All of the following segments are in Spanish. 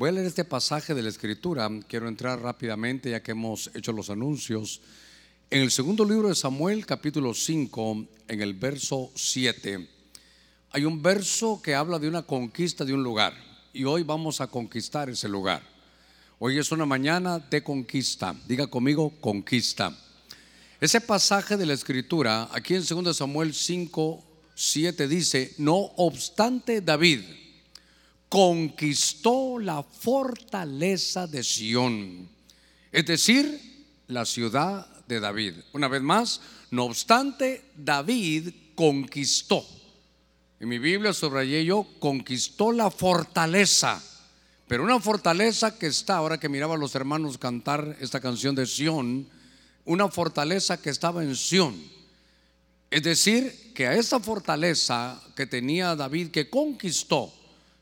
Voy a leer este pasaje de la Escritura. Quiero entrar rápidamente ya que hemos hecho los anuncios. En el segundo libro de Samuel, capítulo 5, en el verso 7, hay un verso que habla de una conquista de un lugar. Y hoy vamos a conquistar ese lugar. Hoy es una mañana de conquista. Diga conmigo, conquista. Ese pasaje de la Escritura, aquí en 2 Samuel 5, 7 dice, no obstante David conquistó la fortaleza de Sión, es decir, la ciudad de David. Una vez más, no obstante, David conquistó. En mi Biblia subrayé yo, conquistó la fortaleza. Pero una fortaleza que está, ahora que miraba a los hermanos cantar esta canción de Sión, una fortaleza que estaba en Sión. Es decir, que a esa fortaleza que tenía David, que conquistó,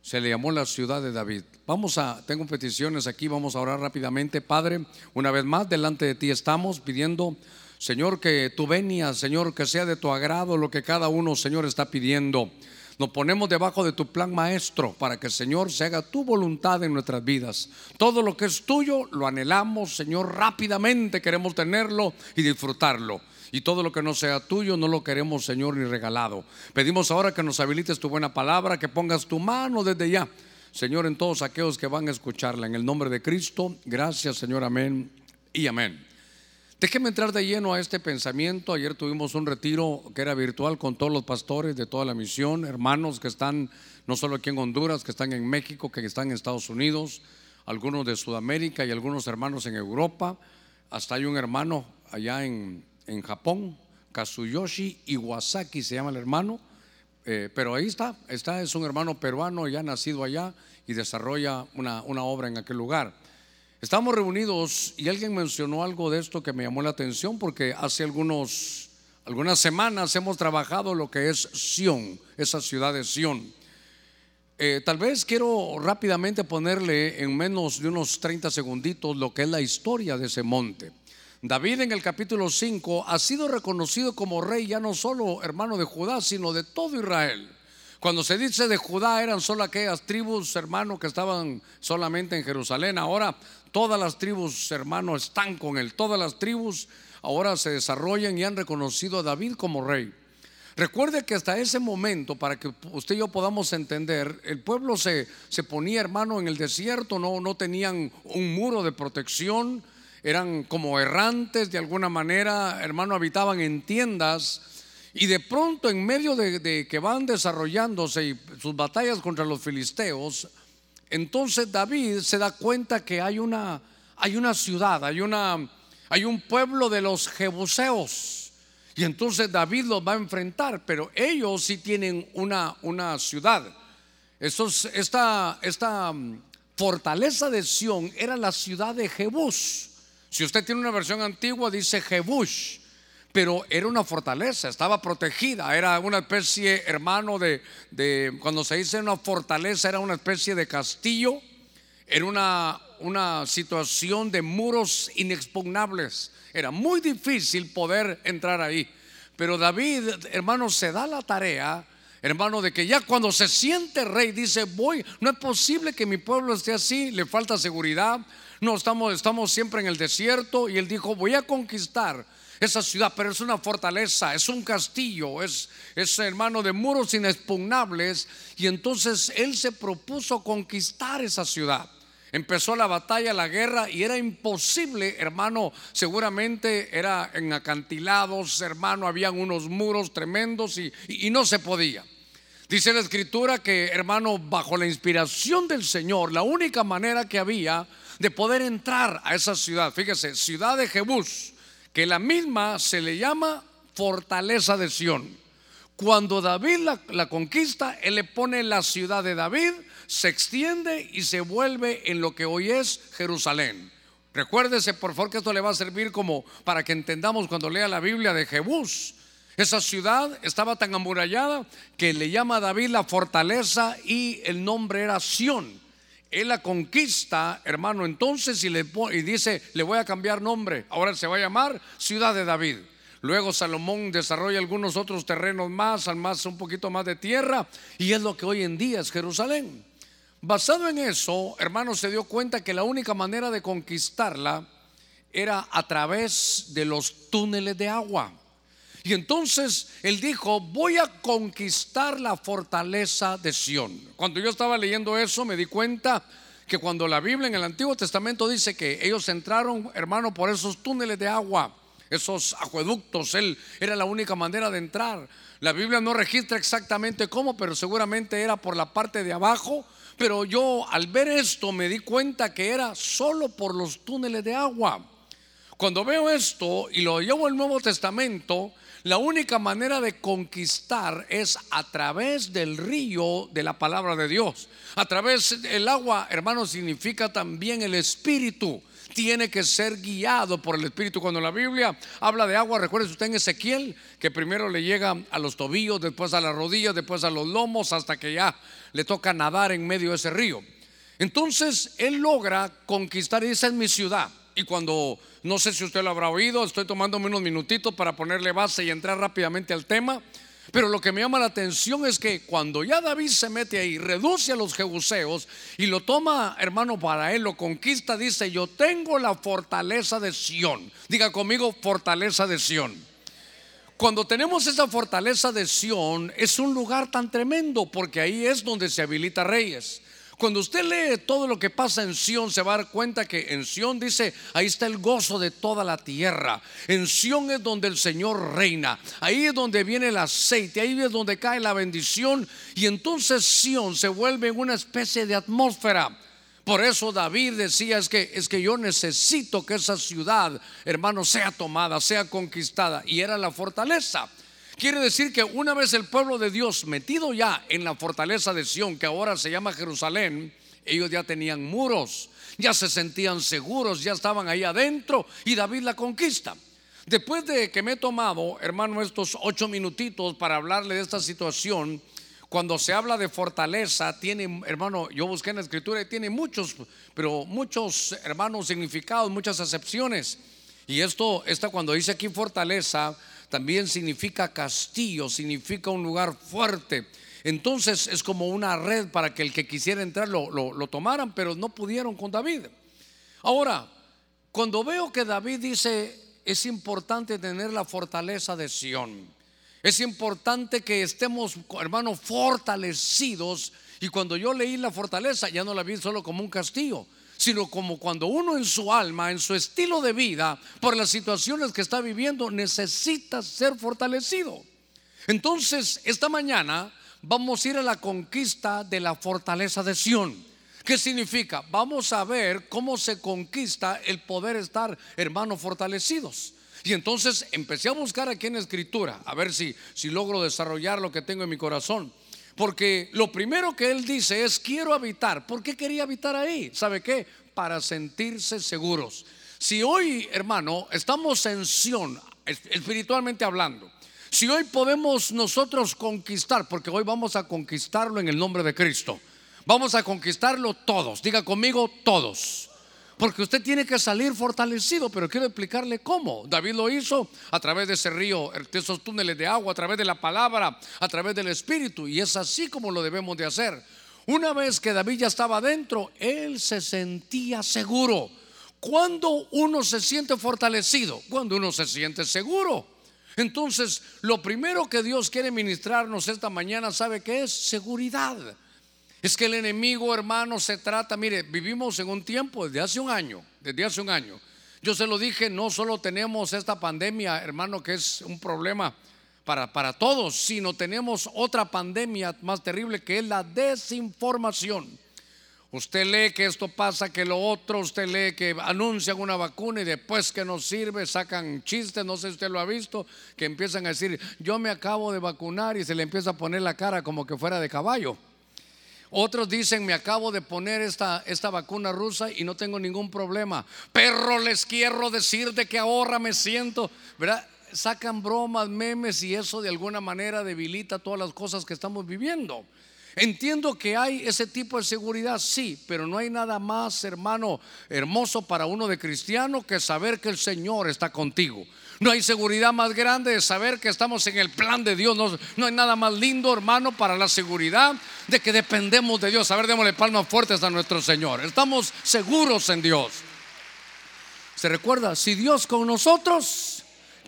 se le llamó la ciudad de David. Vamos a, tengo peticiones aquí, vamos a orar rápidamente. Padre, una vez más, delante de ti estamos pidiendo, Señor, que tu venia, Señor, que sea de tu agrado lo que cada uno, Señor, está pidiendo. Nos ponemos debajo de tu plan maestro para que, Señor, se haga tu voluntad en nuestras vidas. Todo lo que es tuyo lo anhelamos, Señor, rápidamente queremos tenerlo y disfrutarlo. Y todo lo que no sea tuyo no lo queremos, Señor, ni regalado. Pedimos ahora que nos habilites tu buena palabra, que pongas tu mano desde ya, Señor, en todos aquellos que van a escucharla. En el nombre de Cristo, gracias, Señor, amén y amén. Déjeme entrar de lleno a este pensamiento. Ayer tuvimos un retiro que era virtual con todos los pastores de toda la misión, hermanos que están no solo aquí en Honduras, que están en México, que están en Estados Unidos, algunos de Sudamérica y algunos hermanos en Europa. Hasta hay un hermano allá en, en Japón, Kazuyoshi Iwasaki se llama el hermano, eh, pero ahí está, está, es un hermano peruano ya nacido allá y desarrolla una, una obra en aquel lugar. Estamos reunidos y alguien mencionó algo de esto que me llamó la atención porque hace algunos, algunas semanas hemos trabajado lo que es Sion, esa ciudad de Sion. Eh, tal vez quiero rápidamente ponerle en menos de unos 30 segunditos lo que es la historia de ese monte. David en el capítulo 5 ha sido reconocido como rey ya no solo hermano de Judá, sino de todo Israel. Cuando se dice de Judá eran solo aquellas tribus, hermanos, que estaban solamente en Jerusalén. Ahora todas las tribus, hermanos, están con él. Todas las tribus ahora se desarrollan y han reconocido a David como rey. Recuerde que hasta ese momento, para que usted y yo podamos entender, el pueblo se, se ponía, hermano, en el desierto, no, no tenían un muro de protección eran como errantes de alguna manera, hermano, habitaban en tiendas. Y de pronto, en medio de, que van desarrollándose sus batallas contra los filisteos, entonces David se da cuenta que hay una, hay una ciudad, hay, una, hay un pueblo de los jebuseos. Y entonces David los va a enfrentar, pero ellos sí tienen una, una ciudad. esta, esta mm, fortaleza de Sión era la ciudad de Jebús. Si usted tiene una versión antigua, dice Jebush, pero era una fortaleza, estaba protegida, era una especie, hermano, de, cuando se dice una fortaleza, era una especie de castillo, era una, una situación de muros inexpugnables, era muy difícil poder entrar ahí. Pero David, hermano, se da la tarea hermano, de que ya cuando se siente rey dice, voy, no es posible que mi pueblo esté así, le falta seguridad, no, estamos, estamos siempre en el desierto y él dijo, voy a conquistar esa ciudad, pero es una fortaleza, es un castillo, es, es hermano de muros inexpugnables. Y entonces él se propuso conquistar esa ciudad. Empezó la batalla, la guerra y era imposible, hermano, seguramente era en acantilados, hermano, habían unos muros tremendos y, y no se podía. Dice la escritura que, hermano, bajo la inspiración del Señor, la única manera que había de poder entrar a esa ciudad. Fíjese, ciudad de Jebús, que la misma se le llama fortaleza de Sión. Cuando David la, conquista, él le pone la ciudad de David, se extiende y se vuelve en lo que hoy es Jerusalén. Recuérdese, por favor, que esto le va a servir como para que entendamos cuando lea la Biblia de Jebús. Esa ciudad estaba tan amurallada que le llama a David la fortaleza y el nombre era Sión. Él la conquista, hermano, entonces y, le, y dice, le voy a cambiar nombre, ahora se va a llamar Ciudad de David. Luego Salomón desarrolla algunos otros terrenos más, al más un poquito más de tierra, y es lo que hoy en día es Jerusalén. Basado en eso, hermano, se dio cuenta que la única manera de conquistarla era a través de los túneles de agua. Y entonces él dijo, voy a conquistar la fortaleza de Sión. Cuando yo estaba leyendo eso me di cuenta que cuando la Biblia en el Antiguo Testamento dice que ellos entraron, hermano, por esos túneles de agua, esos acueductos, él era la única manera de entrar. La Biblia no registra exactamente cómo, pero seguramente era por la parte de abajo. Pero yo al ver esto me di cuenta que era solo por los túneles de agua. Cuando veo esto y lo llevo al Nuevo Testamento, la única manera de conquistar es a través del río de la palabra de Dios. A través del agua, hermano, significa también el espíritu. Tiene que ser guiado por el espíritu. Cuando la Biblia habla de agua, recuerde usted en Ezequiel que primero le llega a los tobillos, después a las rodillas, después a los lomos, hasta que ya le toca nadar en medio de ese río. Entonces él logra conquistar, y esa es mi ciudad. Y cuando, no sé si usted lo habrá oído, estoy tomándome unos minutitos para ponerle base y entrar rápidamente al tema. Pero lo que me llama la atención es que cuando ya David se mete ahí, reduce a los jebuseos y lo toma, hermano, para él, lo conquista, dice, yo tengo la fortaleza de Sión. Diga conmigo, fortaleza de Sión. Cuando tenemos esa fortaleza de Sión, es un lugar tan tremendo porque ahí es donde se habilita reyes. Cuando usted lee todo lo que pasa en Sión, se va a dar cuenta que en Sión dice, ahí está el gozo de toda la tierra. En Sión es donde el Señor reina. Ahí es donde viene el aceite, ahí es donde cae la bendición. Y entonces Sión se vuelve una especie de atmósfera. Por eso David decía es que es que yo necesito que esa ciudad, hermano, sea tomada, sea conquistada y era la fortaleza. Quiere decir que una vez el pueblo de Dios metido ya en la fortaleza de Sión, que ahora se llama Jerusalén, ellos ya tenían muros, ya se sentían seguros, ya estaban ahí adentro y David la conquista. Después de que me he tomado, hermano, estos ocho minutitos para hablarle de esta situación, cuando se habla de fortaleza, tiene, hermano, yo busqué en la escritura y tiene muchos, pero muchos, hermanos, significados, muchas acepciones. Y esto, esta cuando dice aquí fortaleza, también significa castillo, significa un lugar fuerte. Entonces es como una red para que el que quisiera entrar lo, lo, tomaran, pero no pudieron con David. Ahora, cuando veo que David dice, es importante tener la fortaleza de Sión. Es importante que estemos, hermanos, fortalecidos. Y cuando yo leí la fortaleza, ya no la vi solo como un castillo, sino como cuando uno en su alma, en su estilo de vida, por las situaciones que está viviendo, necesita ser fortalecido. Entonces, esta mañana vamos a ir a la conquista de la fortaleza de Sión. ¿Qué significa? Vamos a ver cómo se conquista el poder estar, hermanos, fortalecidos. Y entonces empecé a buscar aquí en escritura, a ver si, si logro desarrollar lo que tengo en mi corazón. Porque lo primero que él dice es, quiero habitar. ¿Por qué quería habitar ahí? ¿Sabe qué? Para sentirse seguros. Si hoy, hermano, estamos en Sion, espiritualmente hablando, si hoy podemos nosotros conquistar, porque hoy vamos a conquistarlo en el nombre de Cristo, vamos a conquistarlo todos, diga conmigo todos. Porque usted tiene que salir fortalecido, pero quiero explicarle cómo. David lo hizo a través de ese río, de esos túneles de agua, a través de la palabra, a través del Espíritu. Y es así como lo debemos de hacer. Una vez que David ya estaba dentro, él se sentía seguro. Cuando uno se siente fortalecido, cuando uno se siente seguro. Entonces, lo primero que Dios quiere ministrarnos esta mañana, ¿sabe qué es? Seguridad. Es que el enemigo, hermano, se trata, mire, vivimos en un tiempo desde hace un año, desde hace un año. Yo se lo dije, no solo tenemos esta pandemia, hermano, que es un problema para, para todos, sino tenemos otra pandemia más terrible que es la desinformación. Usted lee que esto pasa, que lo otro, usted lee que anuncian una vacuna y después que no sirve, sacan chistes, no sé si usted lo ha visto, que empiezan a decir, yo me acabo de vacunar y se le empieza a poner la cara como que fuera de caballo. Otros dicen, me acabo de poner esta, esta vacuna rusa y no tengo ningún problema. Perro, les quiero decir de que ahora me siento, ¿verdad? Sacan bromas, memes y eso de alguna manera debilita todas las cosas que estamos viviendo. Entiendo que hay ese tipo de seguridad, sí, pero no hay nada más, hermano, hermoso para uno de cristiano que saber que el Señor está contigo. No hay seguridad más grande de saber que estamos en el plan de Dios. No, hay nada más lindo, hermano, para la seguridad de que dependemos de Dios. A ver, démosle palmas fuertes a nuestro Señor. Estamos seguros en Dios. ¿Se recuerda? Si Dios con nosotros,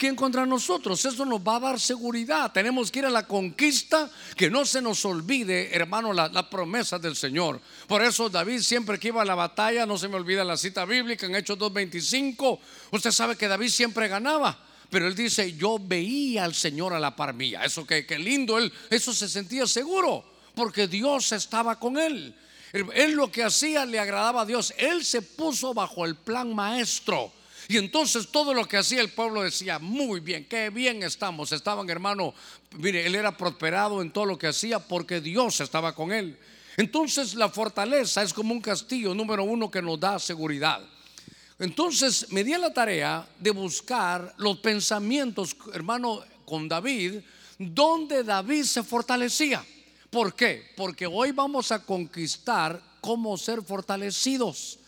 ¿quién contra nosotros? Eso nos va a dar seguridad. Tenemos que ir a la conquista, que no se nos olvide, hermano, la, promesa del Señor. Por eso David siempre que iba a la batalla, no se me olvida la cita bíblica en Hechos 2.25, usted sabe que David siempre ganaba. Pero él dice, yo veía al Señor a la par mía. Eso que, que lindo, él, eso se sentía seguro, porque Dios estaba con él. Él lo que hacía le agradaba a Dios. Él se puso bajo el plan maestro. Y entonces todo lo que hacía el pueblo decía, muy bien, qué bien estamos. Estaban, hermano, mire, él era prosperado en todo lo que hacía porque Dios estaba con él. Entonces la fortaleza es como un castillo número uno que nos da seguridad. Entonces me di a la tarea de buscar los pensamientos, hermano, con David, donde David se fortalecía. ¿Por qué? Porque hoy vamos a conquistar cómo ser fortalecidos.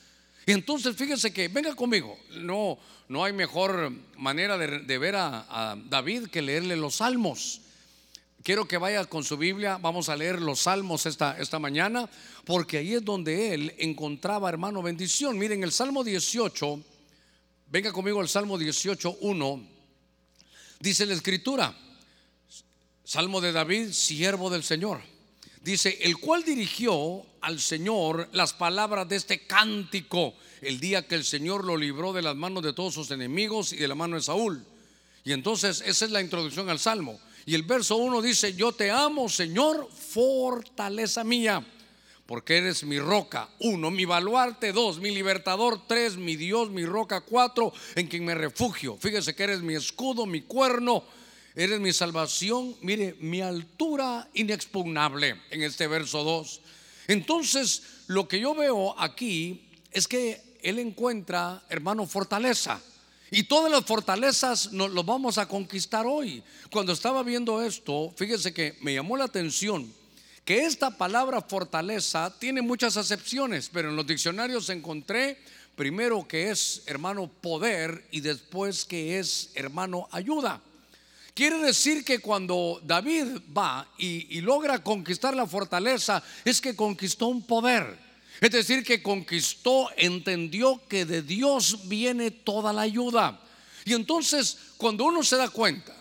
Y entonces fíjense que, venga conmigo, no, no hay mejor manera de, ver a, David que leerle los salmos. Quiero que vaya con su Biblia, vamos a leer los salmos esta, esta mañana, porque ahí es donde él encontraba, hermano, bendición. Miren, el Salmo 18, venga conmigo al Salmo 18, 1, dice la escritura, Salmo de David, siervo del Señor. Dice, el cual dirigió al Señor las palabras de este cántico el día que el Señor lo libró de las manos de todos sus enemigos y de la mano de Saúl. Y entonces esa es la introducción al Salmo. Y el verso 1 dice, yo te amo, Señor, fortaleza mía, porque eres mi roca. Uno, mi baluarte. Dos, mi libertador. Tres, mi Dios, mi roca. Cuatro, en quien me refugio. Fíjese que eres mi escudo, mi cuerno Eres mi salvación, mire, mi altura inexpugnable en este verso 2. Entonces, lo que yo veo aquí es que él encuentra, hermano, fortaleza. Y todas las fortalezas nos lo vamos a conquistar hoy. Cuando estaba viendo esto, fíjese que me llamó la atención que esta palabra fortaleza tiene muchas acepciones, pero en los diccionarios encontré primero que es hermano poder y después que es hermano ayuda. Quiere decir que cuando David va y, logra conquistar la fortaleza, es que conquistó un poder. Es decir, que conquistó, entendió que de Dios viene toda la ayuda. Y entonces, cuando uno se da cuenta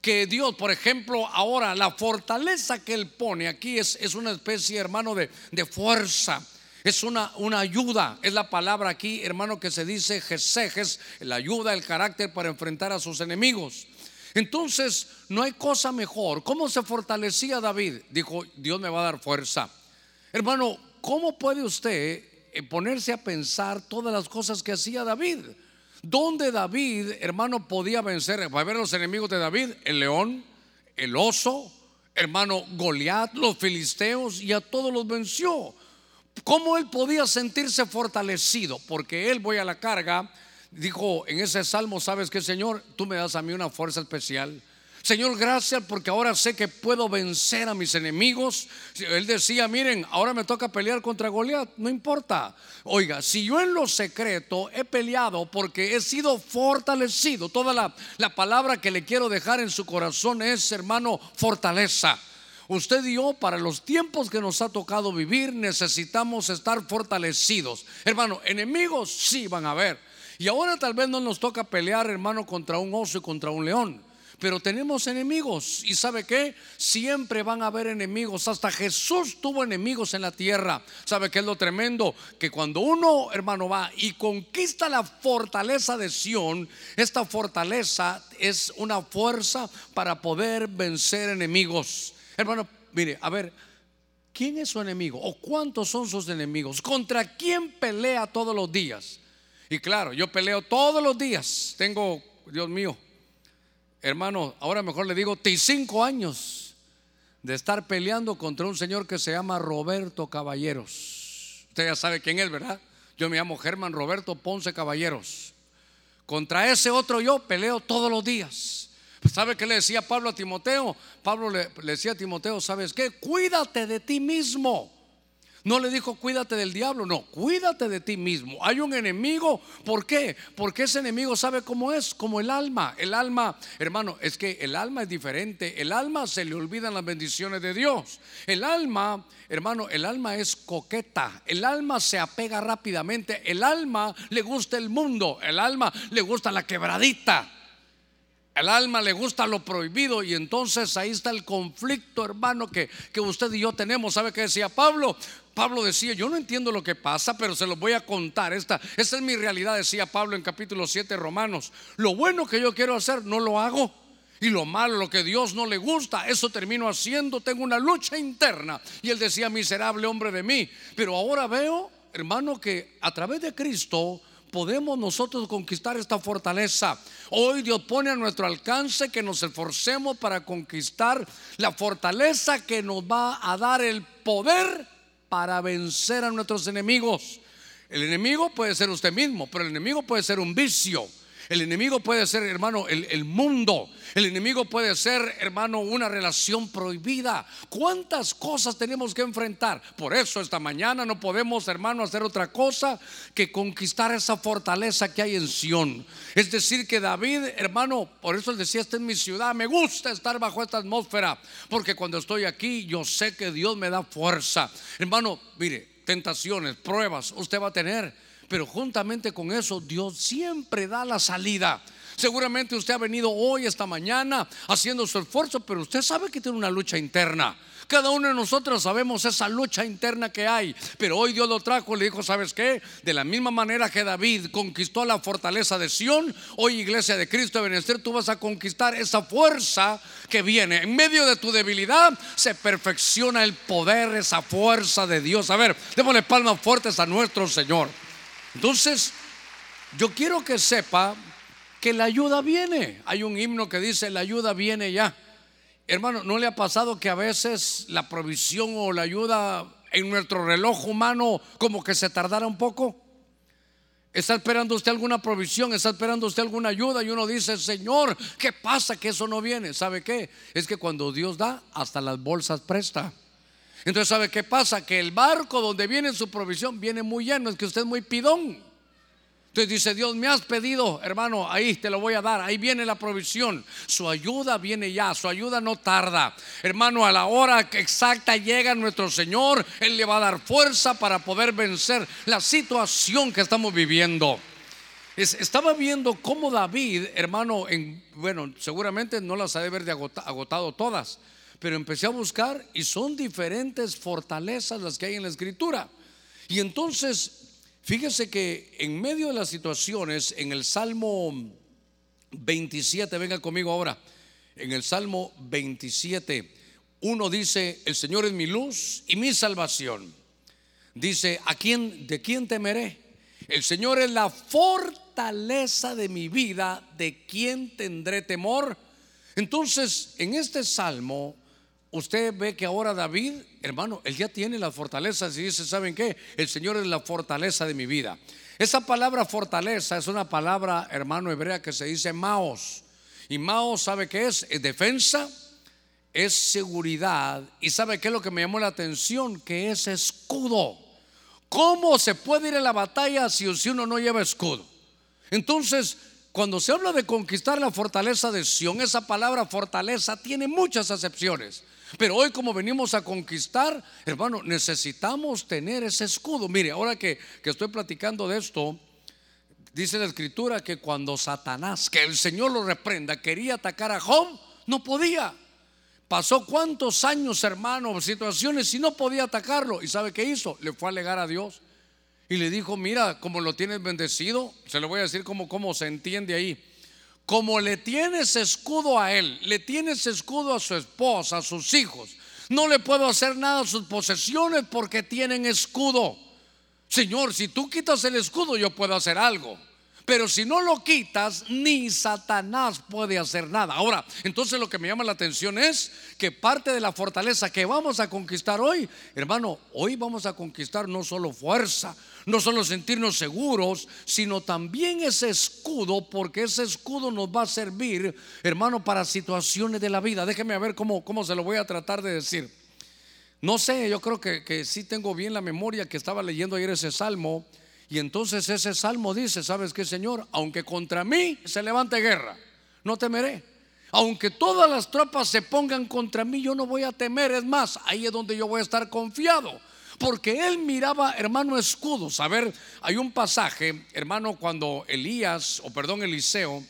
que Dios, por ejemplo, ahora la fortaleza que Él pone aquí es, es una especie, hermano, de, de fuerza. Es una, una, ayuda, es la palabra aquí, hermano, que se dice Jesejes, la ayuda, el carácter para enfrentar a sus enemigos. Entonces, no hay cosa mejor. ¿Cómo se fortalecía David? Dijo, Dios me va a dar fuerza. Hermano, ¿cómo puede usted eh, ponerse a pensar todas las cosas que hacía David? ¿Dónde David, hermano, podía vencer? Va a ver los enemigos de David, el león, el oso, hermano Goliat, los filisteos y a todos los venció. ¿Cómo él podía sentirse fortalecido? Porque él voy a la carga dijo en ese salmo, ¿sabes qué, Señor? Tú me das a mí una fuerza especial. Señor, gracias porque ahora sé que puedo vencer a mis enemigos. Él decía, miren, ahora me toca pelear contra Goliat, no importa. Oiga, si yo en lo secreto he peleado porque he sido fortalecido, toda la, la palabra que le quiero dejar en su corazón es, hermano, fortaleza. Usted y yo, para los tiempos que nos ha tocado vivir, necesitamos estar fortalecidos. Hermano, enemigos sí van a haber. Y ahora tal vez no nos toca pelear, hermano, contra un oso y contra un león. Pero tenemos enemigos. ¿Y sabe qué? Siempre van a haber enemigos. Hasta Jesús tuvo enemigos en la tierra. ¿Sabe qué es lo tremendo? Que cuando uno, hermano, va y conquista la fortaleza de Sión, esta fortaleza es una fuerza para poder vencer enemigos. Hermano, mire, a ver, ¿quién es su enemigo? ¿O cuántos son sus enemigos? ¿Contra quién pelea todos los días? Y claro, yo peleo todos los días. Tengo, Dios mío, hermano, ahora mejor le digo, cinco años de estar peleando contra un señor que se llama Roberto Caballeros. Usted ya sabe quién es, ¿verdad? Yo me llamo Germán Roberto Ponce Caballeros. Contra ese otro yo peleo todos los días. ¿Sabe qué le decía Pablo a Timoteo? Pablo le, le decía a Timoteo, ¿sabes qué? Cuídate de ti mismo. No le dijo cuídate del diablo, no, cuídate de ti mismo. Hay un enemigo, ¿por qué? Porque ese enemigo sabe cómo es, como el alma. El alma, hermano, es que el alma es diferente. El alma se le olvidan las bendiciones de Dios. El alma, hermano, el alma es coqueta. El alma se apega rápidamente. El alma le gusta el mundo. El alma le gusta la quebradita. El alma le gusta lo prohibido y entonces ahí está el conflicto, hermano, que, que usted y yo tenemos. ¿Sabe qué decía Pablo? Pablo decía, yo no entiendo lo que pasa, pero se lo voy a contar. Esta, esta es mi realidad, decía Pablo en capítulo 7 Romanos. Lo bueno que yo quiero hacer, no lo hago. Y lo malo, lo que Dios no le gusta, eso termino haciendo. Tengo una lucha interna. Y él decía, miserable hombre de mí. Pero ahora veo, hermano, que a través de Cristo podemos nosotros conquistar esta fortaleza. Hoy Dios pone a nuestro alcance que nos esforcemos para conquistar la fortaleza que nos va a dar el poder para vencer a nuestros enemigos. El enemigo puede ser usted mismo, pero el enemigo puede ser un vicio. El enemigo puede ser, hermano, el, mundo. El enemigo puede ser, hermano, una relación prohibida. ¿Cuántas cosas tenemos que enfrentar? Por eso esta mañana no podemos, hermano, hacer otra cosa que conquistar esa fortaleza que hay en Sión. Es decir, que David, hermano, por eso él decía, esta es mi ciudad, me gusta estar bajo esta atmósfera, porque cuando estoy aquí yo sé que Dios me da fuerza. Hermano, mire, tentaciones, pruebas, usted va a tener. Pero juntamente con eso, Dios siempre da la salida. Seguramente usted ha venido hoy, esta mañana, haciendo su esfuerzo, pero usted sabe que tiene una lucha interna. Cada uno de nosotros sabemos esa lucha interna que hay. Pero hoy Dios lo trajo y le dijo, ¿sabes qué? De la misma manera que David conquistó la fortaleza de Sión, hoy iglesia de Cristo de Benecer, tú vas a conquistar esa fuerza que viene. En medio de tu debilidad se perfecciona el poder, esa fuerza de Dios. A ver, démosle palmas fuertes a nuestro Señor. Entonces, yo quiero que sepa que la ayuda viene. Hay un himno que dice, la ayuda viene ya. Hermano, ¿no le ha pasado que a veces la provisión o la ayuda en nuestro reloj humano como que se tardara un poco? ¿Está esperando usted alguna provisión? ¿Está esperando usted alguna ayuda? Y uno dice, Señor, ¿qué pasa que eso no viene? ¿Sabe qué? Es que cuando Dios da, hasta las bolsas presta. Entonces, ¿sabe qué pasa? Que el barco donde viene su provisión viene muy lleno, es que usted es muy pidón. Entonces dice, Dios, me has pedido, hermano, ahí te lo voy a dar, ahí viene la provisión. Su ayuda viene ya, su ayuda no tarda. Hermano, a la hora exacta llega nuestro Señor, Él le va a dar fuerza para poder vencer la situación que estamos viviendo. estaba viendo cómo David, hermano, en, bueno, seguramente no las ha de haber agotado todas pero empecé a buscar y son diferentes fortalezas las que hay en la escritura. Y entonces, fíjese que en medio de las situaciones, en el Salmo 27, venga conmigo ahora, en el Salmo 27, uno dice, el Señor es mi luz y mi salvación. Dice, ¿a quién, de quién temeré? El Señor es la fortaleza de mi vida, ¿de quién tendré temor? Entonces, en este salmo Usted ve que ahora David, hermano, él ya tiene las fortalezas y dice, ¿saben qué? El Señor es la fortaleza de mi vida. Esa palabra fortaleza es una palabra, hermano, hebrea que se dice maos. Y maos, ¿sabe qué es? Es defensa, es seguridad. Y ¿sabe qué es lo que me llamó la atención? Que es escudo. ¿Cómo se puede ir a la batalla si uno no lleva escudo? Entonces, cuando se habla de conquistar la fortaleza de Sión, esa palabra fortaleza tiene muchas acepciones. Pero hoy como venimos a conquistar, hermano, necesitamos tener ese escudo. Mire, ahora que, estoy platicando de esto, dice la escritura que cuando Satanás, que el Señor lo reprenda, quería atacar a Job, no podía. Pasó cuántos años, hermano, situaciones y no podía atacarlo. ¿Y sabe qué hizo? Le fue a alegar a Dios. Y le dijo, mira, como lo tienes bendecido, se lo voy a decir como, como se entiende ahí como le tienes escudo a él, le tienes escudo a su esposa, a sus hijos, no le puedo hacer nada a sus posesiones porque tienen escudo. Señor, si tú quitas el escudo, yo puedo hacer algo. Pero si no lo quitas, ni Satanás puede hacer nada. Ahora, entonces lo que me llama la atención es que parte de la fortaleza que vamos a conquistar hoy, hermano, hoy vamos a conquistar no solo fuerza, no solo sentirnos seguros, sino también ese escudo, porque ese escudo nos va a servir, hermano, para situaciones de la vida. Déjeme ver cómo, cómo se lo voy a tratar de decir. No sé, yo creo que, que sí tengo bien la memoria que estaba leyendo ayer ese salmo. Y entonces ese salmo dice, ¿sabes qué, Señor? Aunque contra mí se levante guerra, no temeré. Aunque todas las tropas se pongan contra mí, yo no voy a temer. Es más, ahí es donde yo voy a estar confiado. Porque él miraba, hermano, escudos. A ver, hay un pasaje, hermano, cuando Elías, o perdón, Eliseo,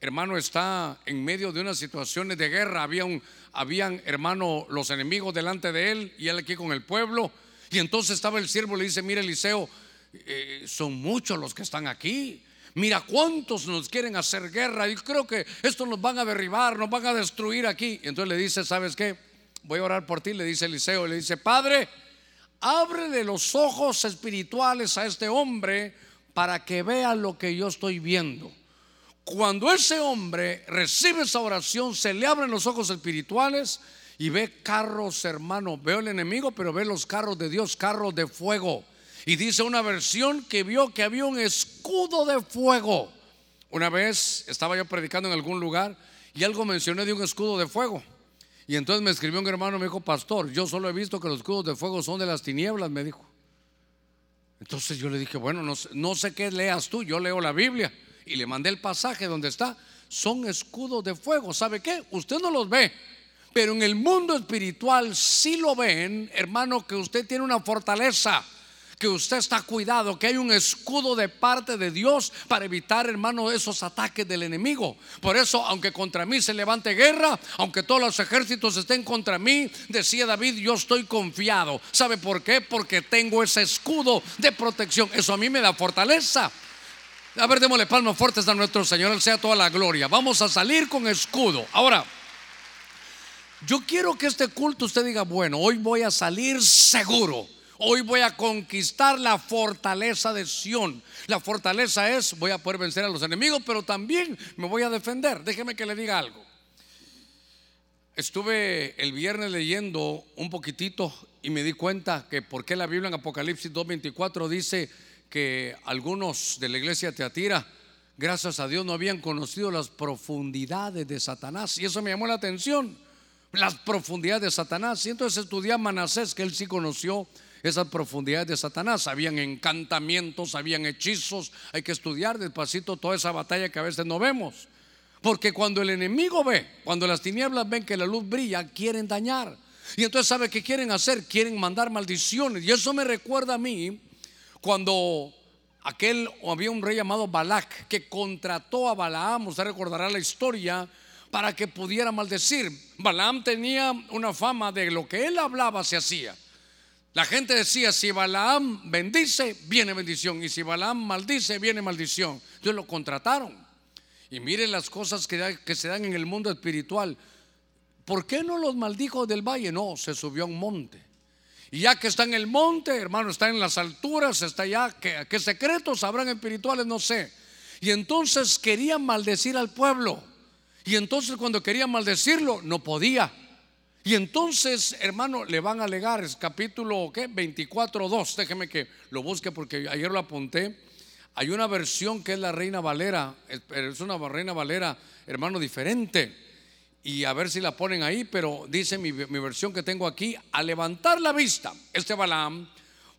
hermano, está en medio de unas situaciones de guerra. Había un, habían, hermano, los enemigos delante de él y él aquí con el pueblo. Y entonces estaba el siervo, le dice, mira Eliseo, eh, son muchos los que están aquí. Mira cuántos nos quieren hacer guerra. Y creo que esto nos van a derribar, nos van a destruir aquí. Entonces le dice, ¿sabes qué? Voy a orar por ti, le dice Eliseo. Le dice, Padre, ábrele los ojos espirituales a este hombre para que vea lo que yo estoy viendo. Cuando ese hombre recibe esa oración, se le abren los ojos espirituales y ve carros, hermano. Veo el enemigo, pero ve los carros de Dios, carros de fuego y dice una versión que vio que había un escudo de fuego. Una vez estaba yo predicando en algún lugar y algo mencioné de un escudo de fuego. Y entonces me escribió un hermano, me dijo, pastor, yo solo he visto que los escudos de fuego son de las tinieblas, me dijo. Entonces yo le dije, bueno, no, no sé qué leas tú, yo leo la Biblia. Y le mandé el pasaje donde está, son escudos de fuego. ¿Sabe qué? Usted no los ve, pero en el mundo espiritual sí lo ven, hermano, que usted tiene una fortaleza que usted está cuidado, que hay un escudo de parte de Dios para evitar, hermano, esos ataques del enemigo. Por eso, aunque contra mí se levante guerra, aunque todos los ejércitos estén contra mí, decía David, yo estoy confiado. ¿Sabe por qué? Porque tengo ese escudo de protección. Eso a mí me da fortaleza. A ver, démosle palmas fuertes a nuestro Señor, Él sea toda la gloria. Vamos a salir con escudo. Ahora, yo quiero que este culto usted diga, bueno, hoy voy a salir seguro. Hoy voy a conquistar la fortaleza de Sión. La fortaleza es, voy a poder vencer a los enemigos, pero también me voy a defender. Déjeme que le diga algo. Estuve el viernes leyendo un poquitito y me di cuenta que por qué la Biblia en Apocalipsis 2.24 dice que algunos de la iglesia Teatira, gracias a Dios, no habían conocido las profundidades de Satanás. Y eso me llamó la atención, las profundidades de Satanás. Y entonces estudié a Manasés, que él sí conoció esas profundidades de Satanás. Habían encantamientos, habían hechizos. Hay que estudiar despacito toda esa batalla que a veces no vemos. Porque cuando el enemigo ve, cuando las tinieblas ven que la luz brilla, quieren dañar. Y entonces sabe qué quieren hacer, quieren mandar maldiciones. Y eso me recuerda a mí cuando aquel había un rey llamado Balak que contrató a Balaam, usted recordará la historia, para que pudiera maldecir. Balaam tenía una fama de lo que él hablaba se hacía. La gente decía, si Balaam bendice, viene bendición. Y si Balaam maldice, viene maldición. Entonces lo contrataron. Y miren las cosas que, se dan en el mundo espiritual. ¿Por qué no los maldijo del valle? No, se subió a un monte. Y ya que está en el monte, hermano, está en las alturas, está ya, ¿qué, qué secretos habrán espirituales? No sé. Y entonces quería maldecir al pueblo. Y entonces cuando quería maldecirlo, no podía. Y entonces, hermano, le van a alegar, es capítulo ¿qué? 24, 2. Déjeme que lo busque porque ayer lo apunté. Hay una versión que es la Reina Valera, es una Reina Valera, hermano, diferente. Y a ver si la ponen ahí, pero dice mi, versión que tengo aquí, al levantar la vista, este Balaam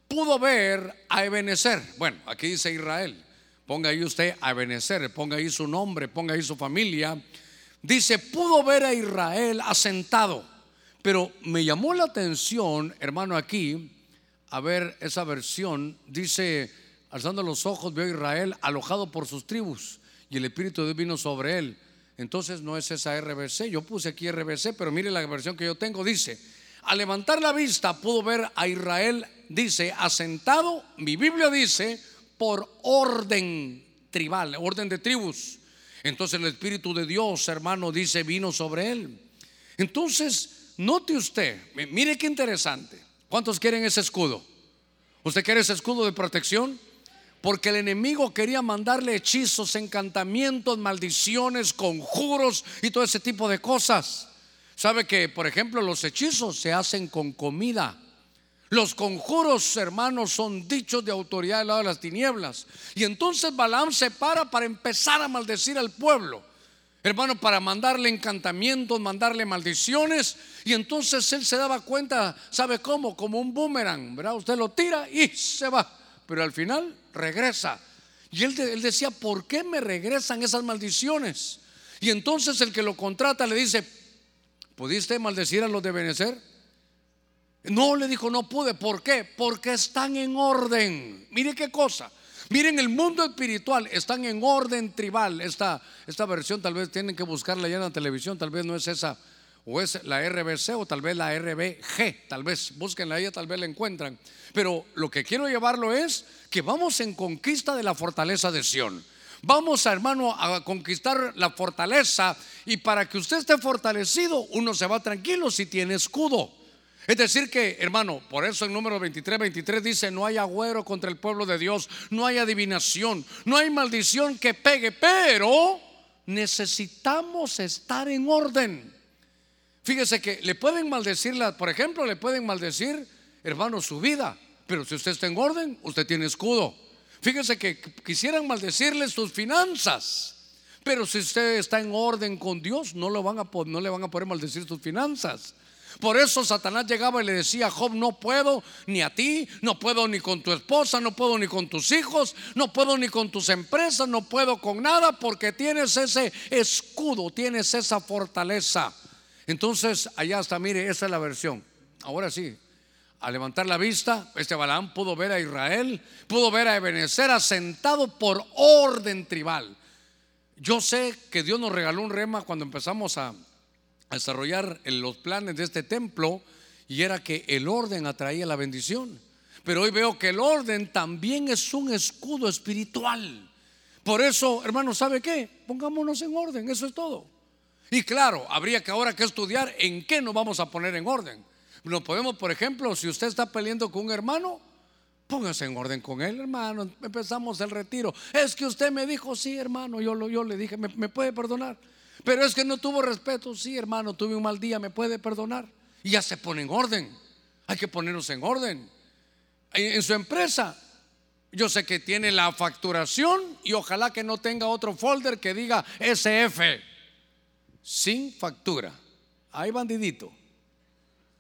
pudo ver a Ebenezer. Bueno, aquí dice Israel. Ponga ahí usted a Ebenezer, ponga ahí su nombre, ponga ahí su familia. Dice, pudo ver a Israel asentado pero me llamó la atención, hermano, aquí, a ver esa versión, dice, alzando los ojos, vio a Israel alojado por sus tribus y el Espíritu de Dios vino sobre él. Entonces no es esa RBC, yo puse aquí RBC, pero mire la versión que yo tengo, dice, al levantar la vista pudo ver a Israel, dice, asentado, mi Biblia dice, por orden tribal, orden de tribus. Entonces el Espíritu de Dios, hermano, dice, vino sobre él. Entonces, Note usted, mire qué interesante. ¿Cuántos quieren ese escudo? ¿Usted quiere ese escudo de protección? Porque el enemigo quería mandarle hechizos, encantamientos, maldiciones, conjuros y todo ese tipo de cosas. Sabe que, por ejemplo, los hechizos se hacen con comida. Los conjuros, hermanos, son dichos de autoridad del lado de las tinieblas. Y entonces Balaam se para para empezar a maldecir al pueblo. Hermano, para mandarle encantamientos, mandarle maldiciones. Y entonces él se daba cuenta, ¿sabe cómo? Como un boomerang, ¿verdad? Usted lo tira y se va. Pero al final regresa. Y él, decía, ¿por qué me regresan esas maldiciones? Y entonces el que lo contrata le dice, ¿pudiste maldecir a los de Benecer? No, le dijo, no pude. ¿Por qué? Porque están en orden. Mire qué cosa. Miren, el mundo espiritual están en orden tribal. Esta, esta versión tal vez tienen que buscarla ya en la televisión, tal vez no es esa, o es la RBC o tal vez la RBG, tal vez búsquenla ella, tal vez la encuentran. Pero lo que quiero llevarlo es que vamos en conquista de la fortaleza de Sión. Vamos, hermano, a conquistar la fortaleza y para que usted esté fortalecido, uno se va tranquilo si tiene escudo. Es decir que, hermano, por eso en número 23, 23 dice, no hay agüero contra el pueblo de Dios, no hay adivinación, no hay maldición que pegue, pero necesitamos estar en orden. Fíjese que le pueden maldecir, por ejemplo, le pueden maldecir, hermano, su vida, pero si usted está en orden, usted tiene escudo. Fíjese que quisieran maldecirle sus finanzas. Pero si usted está en orden con Dios, no, lo van a, no le van a poder maldecir sus finanzas. Por eso Satanás llegaba y le decía Job, no puedo ni a ti, no puedo ni con tu esposa, no puedo ni con tus hijos, no puedo ni con tus empresas, no puedo con nada porque tienes ese escudo, tienes esa fortaleza. Entonces, allá está, mire, esa es la versión. Ahora sí, al levantar la vista, este Balaam pudo ver a Israel, pudo ver a Ebenezer asentado por orden tribal. Yo sé que Dios nos regaló un rema cuando empezamos a, desarrollar los planes de este templo y era que el orden atraía la bendición. Pero hoy veo que el orden también es un escudo espiritual. Por eso, hermano, ¿sabe qué? Pongámonos en orden, eso es todo. Y claro, habría que ahora que estudiar en qué nos vamos a poner en orden. No podemos, por ejemplo, si usted está peleando con un hermano, póngase en orden con él, hermano. Empezamos el retiro. Es que usted me dijo, sí, hermano, yo, lo, yo le dije, me puede perdonar? Pero es que no tuvo respeto. Sí, hermano, tuve un mal día, ¿me puede perdonar? Y ya se pone en orden. Hay que ponernos en orden. En su empresa, yo sé que tiene la facturación y ojalá que no tenga otro folder que diga SF. Sin factura. Hay bandidito.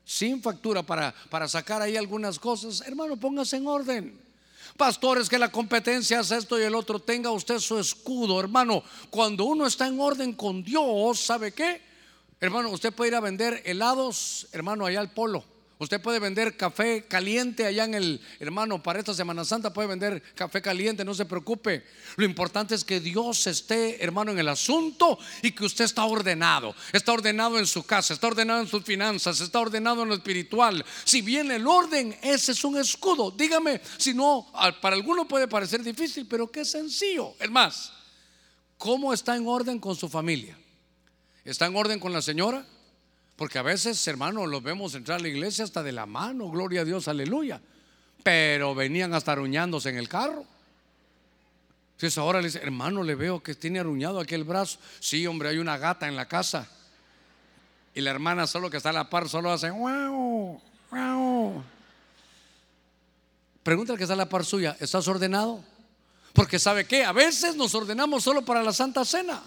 Sin factura para, para sacar ahí algunas cosas. Hermano, póngase en orden. Pastores, que la competencia es esto y el otro. Tenga usted su escudo, hermano. Cuando uno está en orden con Dios, ¿sabe qué? Hermano, usted puede ir a vender helados, hermano, allá al polo. Usted puede vender café caliente allá en el, hermano, para esta Semana Santa puede vender café caliente, no se preocupe. Lo importante es que Dios esté, hermano, en el asunto y que usted está ordenado. Está ordenado en su casa, está ordenado en sus finanzas, está ordenado en lo espiritual. Si bien el orden, ese es un escudo. Dígame, si no, para alguno puede parecer difícil, pero qué sencillo. Es más, ¿cómo está en orden con su familia? ¿Está en orden con la señora? Porque a veces, hermanos, los vemos entrar a la iglesia hasta de la mano, gloria a Dios, aleluya. Pero venían hasta aruñándose en el carro. Entonces ahora le dice, hermano, le veo que tiene aruñado aquí el brazo. Sí, hombre, hay una gata en la casa. Y la hermana solo que está a la par, solo hace, wow, wow. Pregunta que está a la par suya, ¿estás ordenado? Porque sabe que a veces nos ordenamos solo para la Santa Cena.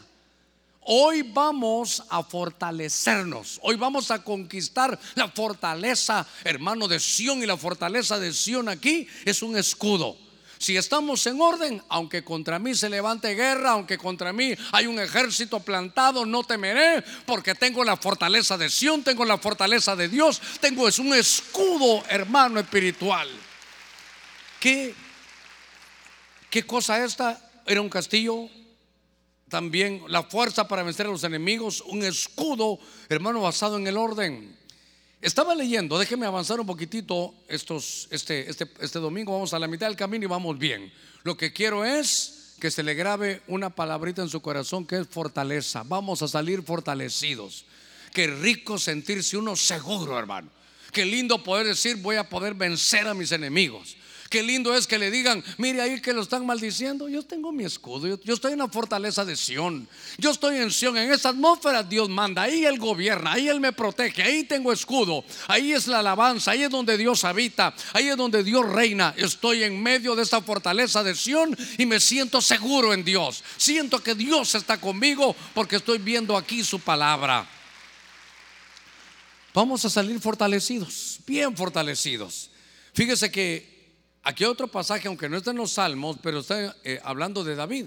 Hoy vamos a fortalecernos, hoy vamos a conquistar la fortaleza, hermano, de Sión y la fortaleza de Sión aquí es un escudo. Si estamos en orden, aunque contra mí se levante guerra, aunque contra mí hay un ejército plantado, no temeré, porque tengo la fortaleza de Sión, tengo la fortaleza de Dios, tengo es un escudo, hermano espiritual. ¿Qué, qué cosa esta? Era un castillo también la fuerza para vencer a los enemigos, un escudo, hermano, basado en el orden. Estaba leyendo, déjeme avanzar un poquitito estos, este, este, este domingo, vamos a la mitad del camino y vamos bien. Lo que quiero es que se le grabe una palabrita en su corazón que es fortaleza. Vamos a salir fortalecidos. Qué rico sentirse uno seguro, hermano. Qué lindo poder decir voy a poder vencer a mis enemigos. Qué lindo es que le digan, mire ahí que lo están maldiciendo. Yo tengo mi escudo, yo, estoy en la fortaleza de Sión. Yo estoy en Sión, en esa atmósfera Dios manda, ahí Él gobierna, ahí Él me protege, ahí tengo escudo, ahí es la alabanza, ahí es donde Dios habita, ahí es donde Dios reina. Estoy en medio de esa fortaleza de Sión y me siento seguro en Dios. Siento que Dios está conmigo porque estoy viendo aquí su palabra. Vamos a salir fortalecidos, bien fortalecidos. Fíjese que Aquí hay otro pasaje, aunque no está en los Salmos, pero está eh, hablando de David.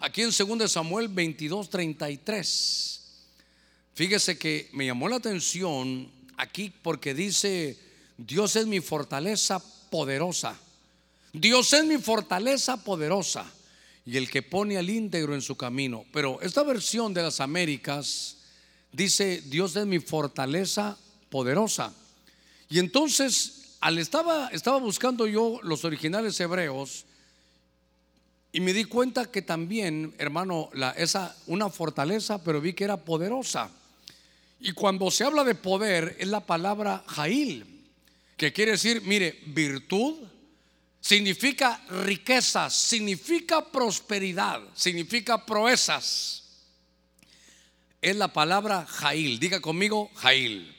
Aquí en 2 Samuel 22, 33. Fíjese que me llamó la atención aquí porque dice, Dios es mi fortaleza poderosa. Dios es mi fortaleza poderosa y el que pone al íntegro en su camino. Pero esta versión de las Américas dice, Dios es mi fortaleza poderosa. Y entonces al estaba, estaba buscando yo los originales hebreos y me di cuenta que también, hermano, la, esa una fortaleza, pero vi que era poderosa. Y cuando se habla de poder es la palabra Jail, que quiere decir, mire, virtud, significa riquezas, significa prosperidad, significa proezas. Es la palabra Jail. Diga conmigo, Jail.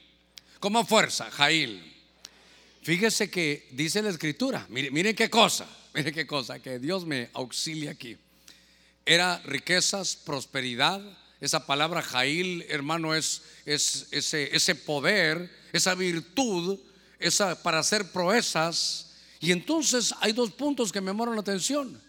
Como fuerza, Jail. Fíjese que dice la escritura, miren, qué cosa, miren qué cosa, que Dios me auxilia aquí. Era riquezas, prosperidad, esa palabra Jail, hermano, es, es ese, poder, esa virtud, esa para hacer proezas. Y entonces hay dos puntos que me llaman la atención.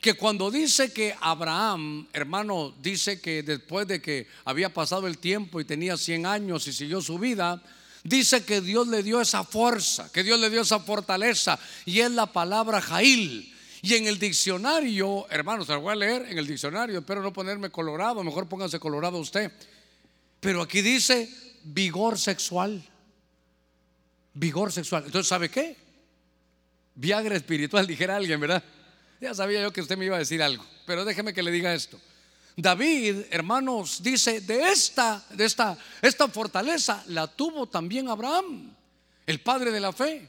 Que cuando dice que Abraham, hermano, dice que después de que había pasado el tiempo y tenía 100 años y siguió su vida, dice que Dios le dio esa fuerza, que Dios le dio esa fortaleza, y es la palabra Jail. Y en el diccionario, hermanos, se lo voy a leer en el diccionario, espero no ponerme colorado, mejor póngase colorado usted. Pero aquí dice vigor sexual. Vigor sexual. Entonces, ¿sabe qué? Viagra espiritual, dijera alguien, ¿verdad? Ya sabía yo que usted me iba a decir algo, pero déjeme que le diga esto. David, hermanos, dice, de esta, de esta, esta fortaleza la tuvo también Abraham, el padre de la fe.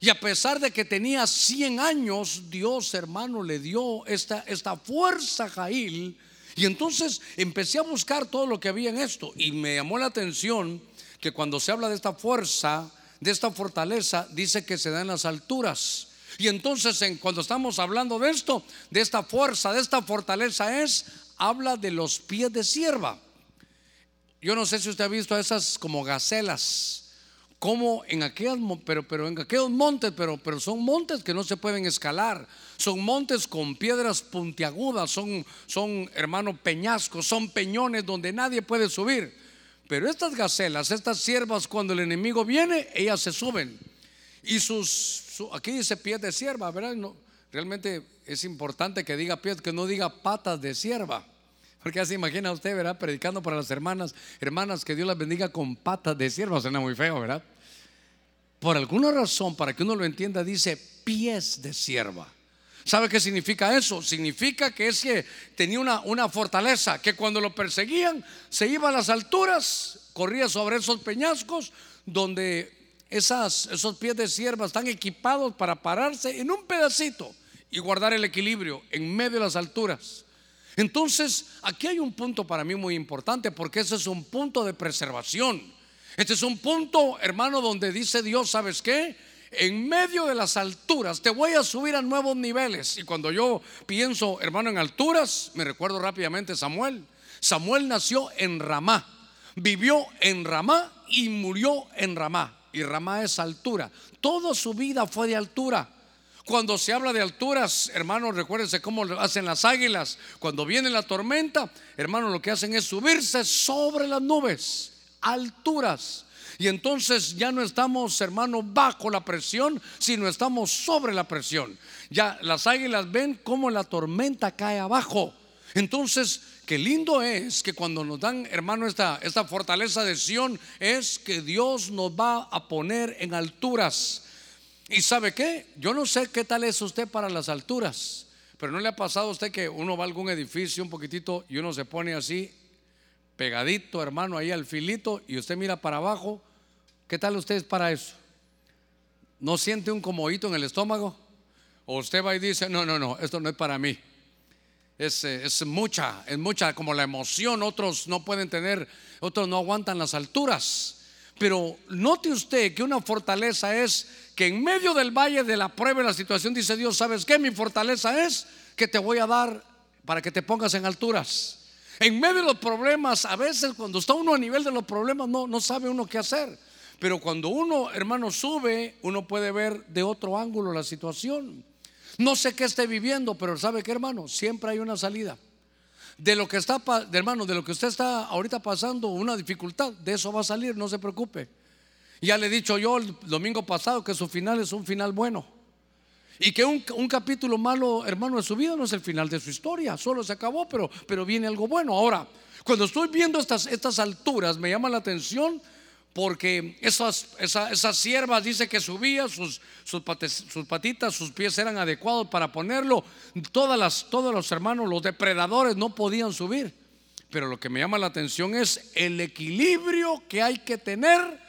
Y a pesar de que tenía 100 años, Dios, hermano, le dio esta, esta fuerza a Jail. Y entonces empecé a buscar todo lo que había en esto. Y me llamó la atención que cuando se habla de esta fuerza, de esta fortaleza, dice que se da en las alturas. Y entonces en, cuando estamos hablando de esto, de esta fuerza, de esta fortaleza, es habla de los pies de sierva. Yo no sé si usted ha visto esas como gacelas, como en aquellos, pero, pero en aquellos montes, pero, pero son montes que no se pueden escalar, son montes con piedras puntiagudas, son, son hermano peñascos, son peñones donde nadie puede subir. Pero estas gacelas, estas siervas, cuando el enemigo viene, ellas se suben. Y sus, aquí dice pies de sierva, ¿verdad? No, realmente es importante que diga pies, que no diga patas de sierva. Porque así imagina usted, ¿verdad? Predicando para las hermanas, hermanas, que Dios las bendiga con patas de sierva, suena muy feo, ¿verdad? Por alguna razón, para que uno lo entienda, dice pies de sierva. ¿Sabe qué significa eso? Significa que es que tenía una, una fortaleza, que cuando lo perseguían, se iba a las alturas, corría sobre esos peñascos, donde esas, esos pies de sierva están equipados para pararse en un pedacito y guardar el equilibrio en medio de las alturas. Entonces, aquí hay un punto para mí muy importante porque ese es un punto de preservación. Este es un punto, hermano, donde dice Dios, ¿sabes qué? En medio de las alturas te voy a subir a nuevos niveles. Y cuando yo pienso, hermano, en alturas, me recuerdo rápidamente Samuel. Samuel nació en Ramá, vivió en Ramá y murió en Ramá. Y Ramá es altura. Toda su vida fue de altura. Cuando se habla de alturas, hermanos, recuérdense cómo lo hacen las águilas. Cuando viene la tormenta, hermanos, lo que hacen es subirse sobre las nubes, alturas. Y entonces ya no estamos, hermanos, bajo la presión, sino estamos sobre la presión. Ya las águilas ven cómo la tormenta cae abajo. Entonces, qué lindo es que cuando nos dan, hermano, esta, esta fortaleza de Sión, es que Dios nos va a poner en alturas. ¿Y sabe qué? Yo no sé qué tal es usted para las alturas, pero ¿no le ha pasado a usted que uno va a algún edificio un poquitito y uno se pone así, pegadito, hermano, ahí al filito y usted mira para abajo? ¿Qué tal usted es para eso? ¿No siente un comodito en el estómago? O usted va y dice, no, no, no, esto no es para mí. Es, eh, es, mucha, es mucha como la emoción. Otros no pueden tener, otros no aguantan las alturas. Pero note usted que una fortaleza es que en medio del valle de la prueba y la situación dice Dios, ¿sabes qué? Mi fortaleza es que te voy a dar para que te pongas en alturas. En medio de los problemas, a veces cuando está uno a nivel de los problemas no, no sabe uno qué hacer. Pero cuando uno, hermano, sube, uno puede ver de otro ángulo la situación. No sé qué esté viviendo, pero ¿sabe qué, hermano? Siempre hay una salida. De lo que está, de hermano, de lo que usted está ahorita pasando, una dificultad, de eso va a salir, no se preocupe. Ya le he dicho yo el domingo pasado que su final es un final bueno. Y que un, un, capítulo malo, hermano, de su vida no es el final de su historia, solo se acabó, pero, pero viene algo bueno. Ahora, cuando estoy viendo estas, estas alturas, me llama la atención porque esas, esas, siervas dice que subía, sus, sus, patitas, sus pies eran adecuados para ponerlo. Todas las, todos los hermanos, los depredadores no podían subir. Pero lo que me llama la atención es el equilibrio que hay que tener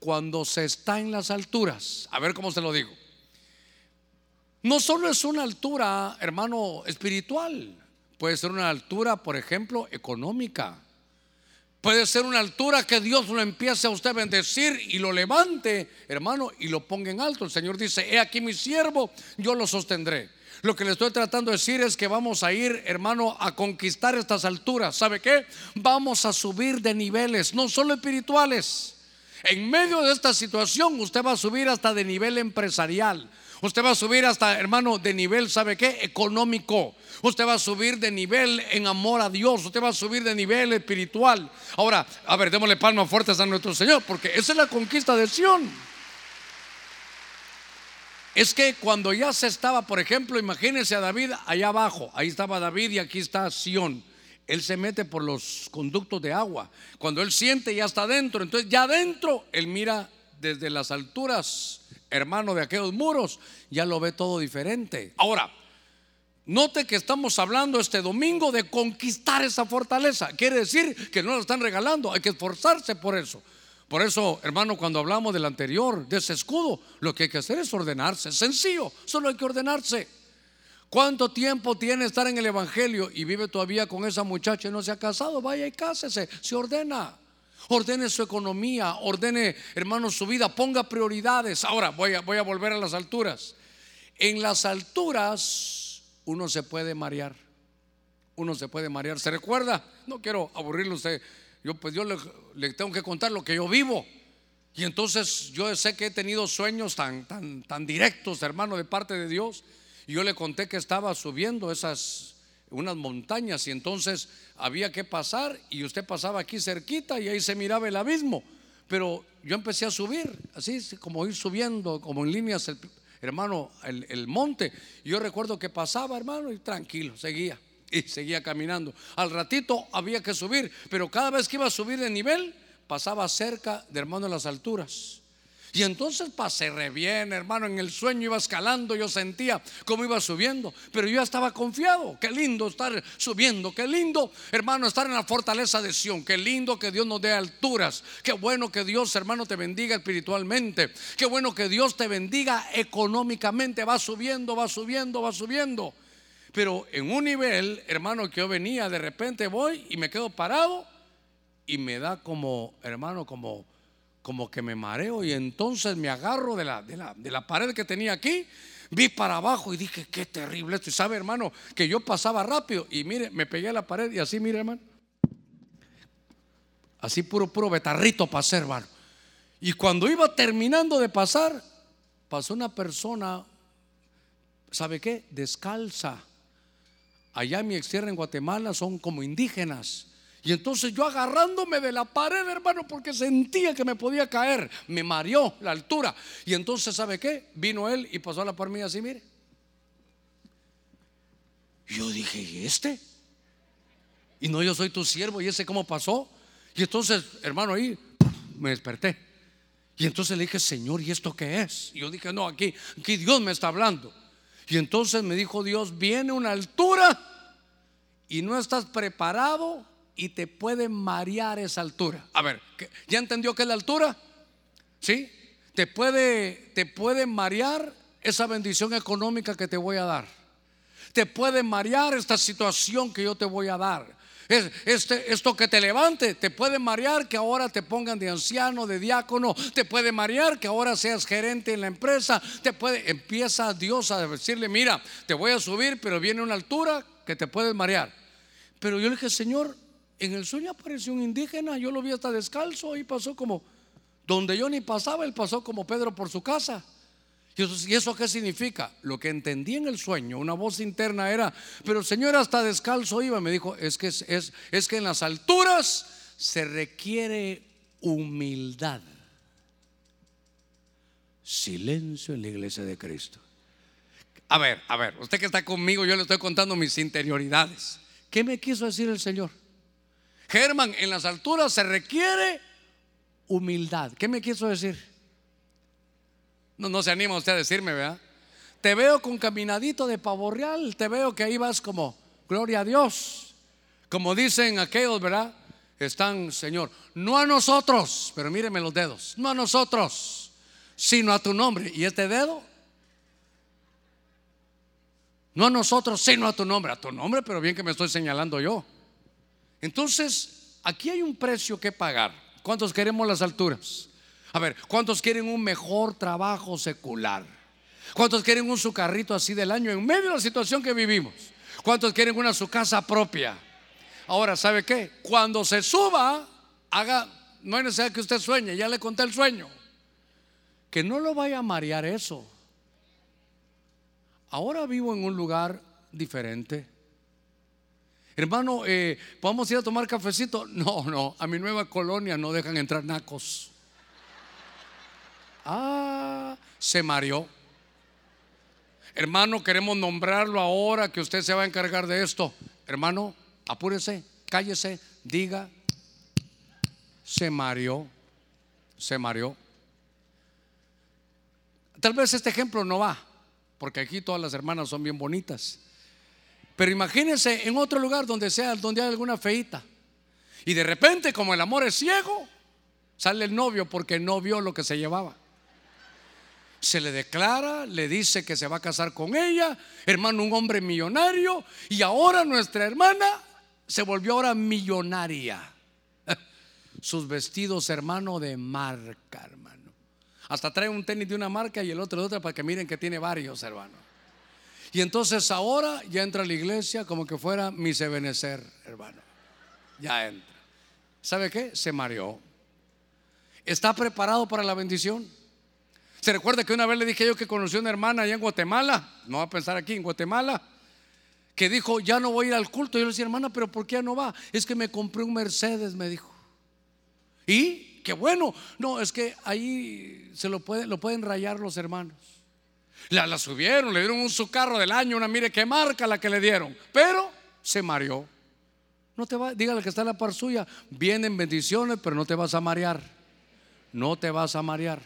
cuando se está en las alturas. A ver cómo se lo digo. No solo es una altura, hermano, espiritual, puede ser una altura, por ejemplo, económica Puede ser una altura que Dios lo empiece a usted a bendecir y lo levante, hermano, y lo ponga en alto. El Señor dice, he aquí mi siervo, yo lo sostendré. Lo que le estoy tratando de decir es que vamos a ir, hermano, a conquistar estas alturas. ¿Sabe qué? Vamos a subir de niveles, no solo espirituales. En medio de esta situación, usted va a subir hasta de nivel empresarial. Usted va a subir hasta, hermano, de nivel, ¿sabe qué? Económico. Usted va a subir de nivel en amor a Dios. Usted va a subir de nivel espiritual. Ahora, a ver, démosle palmas fuertes a nuestro Señor, porque esa es la conquista de Sión. Es que cuando ya se estaba, por ejemplo, imagínense a David allá abajo. Ahí estaba David y aquí está Sión. Él se mete por los conductos de agua. Cuando él siente, ya está adentro. Entonces, ya adentro, él mira desde las alturas hermano de aquellos muros, ya lo ve todo diferente. Ahora, note que estamos hablando este domingo de conquistar esa fortaleza. Quiere decir que no lo están regalando, hay que esforzarse por eso. Por eso, hermano, cuando hablamos del anterior, de ese escudo, lo que hay que hacer es ordenarse. Sencillo, solo hay que ordenarse. ¿Cuánto tiempo tiene estar en el Evangelio y vive todavía con esa muchacha y no se ha casado? Vaya y cásese, se ordena ordene su economía, ordene, hermanos, su vida, ponga prioridades. Ahora voy a, voy a volver a las alturas. En las alturas uno se puede marear. Uno se puede marear. ¿Se recuerda? No quiero aburrirlo usted. Yo pues yo le, le, tengo que contar lo que yo vivo. Y entonces yo sé que he tenido sueños tan, tan, tan directos, hermano, de parte de Dios. Y yo le conté que estaba subiendo esas unas montañas y entonces había que pasar y usted pasaba aquí cerquita y ahí se miraba el abismo. Pero yo empecé a subir, así como ir subiendo, como en líneas, el, hermano, el, monte. Y yo recuerdo que pasaba, hermano, y tranquilo, seguía. Y seguía caminando. Al ratito había que subir, pero cada vez que iba a subir de nivel, pasaba cerca de hermano en las alturas. Y entonces pasé re bien, hermano, en el sueño iba escalando, yo sentía cómo iba subiendo, pero yo ya estaba confiado. Qué lindo estar subiendo, qué lindo, hermano, estar en la fortaleza de Sión, qué lindo que Dios nos dé alturas, qué bueno que Dios, hermano, te bendiga espiritualmente, qué bueno que Dios te bendiga económicamente, va subiendo, va subiendo, va subiendo. Pero en un nivel, hermano, que yo venía, de repente voy y me quedo parado y me da como, hermano, como como que me mareo y entonces me agarro de la, de la, de la pared que tenía aquí, vi para abajo y dije, qué terrible esto. Y sabe, hermano, que yo pasaba rápido y mire, me pegué a la pared y así, mire, hermano. Así puro, puro betarrito pasé, hermano. Y cuando iba terminando de pasar, pasó una persona, ¿sabe qué? Descalza. Allá en mi extierra en Guatemala son como indígenas. Y entonces yo agarrándome de la pared, hermano, porque sentía que me podía caer, me mareó la altura. Y entonces, ¿sabe qué? Vino él y pasó a la par así, mire. Yo dije, ¿y este? Y no, yo soy tu siervo, ¿y ese cómo pasó? Y entonces, hermano, ahí me desperté. Y entonces le dije, Señor, ¿y esto qué es? Y yo dije, no, aquí, aquí Dios me está hablando. Y entonces me dijo Dios, viene una altura y no estás preparado y te puede marear esa altura. A ver, ¿ya entendió qué es la altura? ¿Sí? Te puede, te puede marear esa bendición económica que te voy a dar. Te puede marear esta situación que yo te voy a dar. Este, esto que te levante, te puede marear que ahora te pongan de anciano, de diácono, te puede marear que ahora seas gerente en la empresa, te puede, empieza Dios a decirle, mira, te voy a subir, pero viene una altura que te puedes marear. Pero yo le dije, Señor, en el sueño apareció un indígena, yo lo vi hasta descalzo y pasó como, donde yo ni pasaba, él pasó como Pedro por su casa. ¿Y eso qué significa? Lo que entendí en el sueño, una voz interna era, pero Señor hasta descalzo iba, me dijo, es, que en las alturas se requiere humildad. Silencio en la iglesia de Cristo. A ver, a ver, usted que está conmigo, yo le estoy contando mis interioridades. ¿Qué me quiso decir el Señor? Germán, en las alturas se requiere humildad. ¿Qué me quiso decir? No, no se anima usted a decirme, ¿verdad? Te veo con caminadito de pavo real, te veo que ahí vas como, gloria a Dios. Como dicen aquellos, ¿verdad? Están, Señor, no a nosotros, pero míreme los dedos, no a nosotros, sino a tu nombre. ¿Y este dedo? No a nosotros, sino a tu nombre, a tu nombre, pero bien que me estoy señalando yo. Entonces, aquí hay un precio que pagar. ¿Cuántos queremos las alturas? A ver, ¿cuántos quieren un mejor trabajo secular? ¿Cuántos quieren un su carrito así del año en medio de la situación que vivimos? ¿Cuántos quieren una su casa propia? Ahora, ¿sabe qué? Cuando se suba, haga, no hay necesidad que usted sueñe, ya le conté el sueño. Que no lo vaya a marear eso. Ahora vivo en un lugar diferente. Hermano, eh, ¿podemos ir a tomar cafecito? No, no, a mi nueva colonia no dejan entrar nacos. Ah, se mareó. Hermano, queremos nombrarlo ahora que usted se va a encargar de esto. Hermano, apúrese, cállese, diga, se mareó, se mareó. Tal vez este ejemplo no va, porque aquí todas las hermanas son bien bonitas. Pero imagínense en otro lugar donde sea, donde hay alguna feita. Y de repente, como el amor es ciego, sale el novio porque no vio lo que se llevaba se le declara, le dice que se va a casar con ella, hermano, un hombre millonario, y ahora nuestra hermana se volvió ahora millonaria. Sus vestidos, hermano, de marca, hermano. Hasta trae un tenis de una marca y el otro de otra para que miren que tiene varios, hermano. Y entonces ahora ya entra a la iglesia como que fuera mi Ebenezer, hermano. Ya entra. ¿Sabe qué? Se mareó. ¿Está preparado para la bendición? Se recuerda que una vez le dije yo que conocí a una hermana allá en Guatemala, no va a pensar aquí, en Guatemala, que dijo, ya no voy a ir al culto. Yo le decía, hermana, pero ¿por qué ya no va? Es que me compré un Mercedes, me dijo. Y qué bueno, no, es que ahí se lo, puede, lo pueden rayar los hermanos. La, la subieron, le dieron un su carro del año, una mire qué marca la que le dieron, pero se mareó. No te va, dígale que está en la par suya, vienen bendiciones, pero no te vas a marear. No te vas a marear.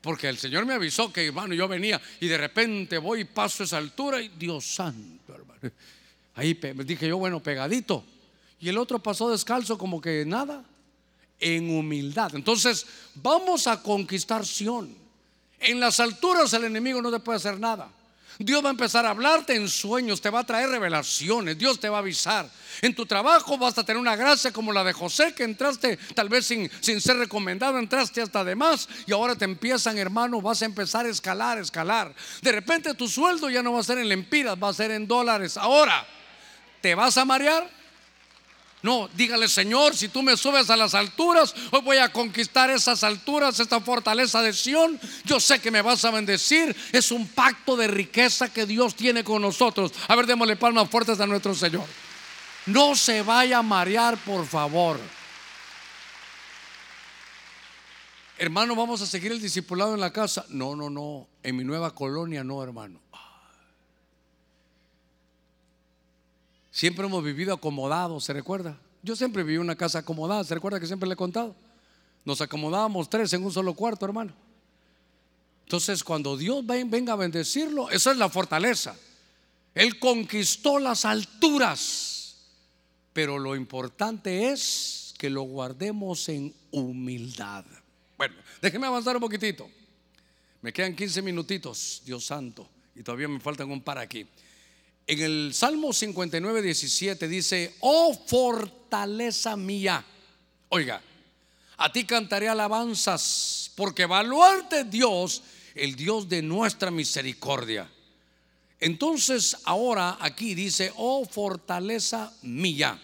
Porque el Señor me avisó que, hermano, yo venía y de repente voy y paso esa altura y Dios santo, hermano. Ahí dije yo, bueno, pegadito. Y el otro pasó descalzo como que nada, en humildad. Entonces, vamos a conquistar Sión. En las alturas el enemigo no te puede hacer nada. Dios va a empezar a hablarte en sueños, te va a traer revelaciones, Dios te va a avisar. En tu trabajo vas a tener una gracia como la de José, que entraste tal vez sin, sin ser recomendado, entraste hasta de más y ahora te empiezan, hermano, vas a empezar a escalar, escalar. De repente tu sueldo ya no va a ser en lempiras, va a ser en dólares. Ahora, ¿te vas a marear? No, dígale, Señor, si tú me subes a las alturas, hoy voy a conquistar esas alturas, esta fortaleza de Sión. Yo sé que me vas a bendecir. Es un pacto de riqueza que Dios tiene con nosotros. A ver, démosle palmas fuertes a nuestro Señor. No se vaya a marear, por favor. Hermano, vamos a seguir el discipulado en la casa. No, no, no. En mi nueva colonia, no, hermano. Siempre hemos vivido acomodados, ¿se recuerda? Yo siempre viví en una casa acomodada, ¿se recuerda que siempre le he contado? Nos acomodábamos tres en un solo cuarto, hermano. Entonces, cuando Dios venga a bendecirlo, esa es la fortaleza. Él conquistó las alturas, pero lo importante es que lo guardemos en humildad. Bueno, déjeme avanzar un poquitito. Me quedan 15 minutitos, Dios santo, y todavía me faltan un par aquí. En el Salmo 59, 17 dice, oh fortaleza mía. Oiga, a ti cantaré alabanzas, porque evaluarte Dios, el Dios de nuestra misericordia. Entonces ahora aquí dice, oh fortaleza mía,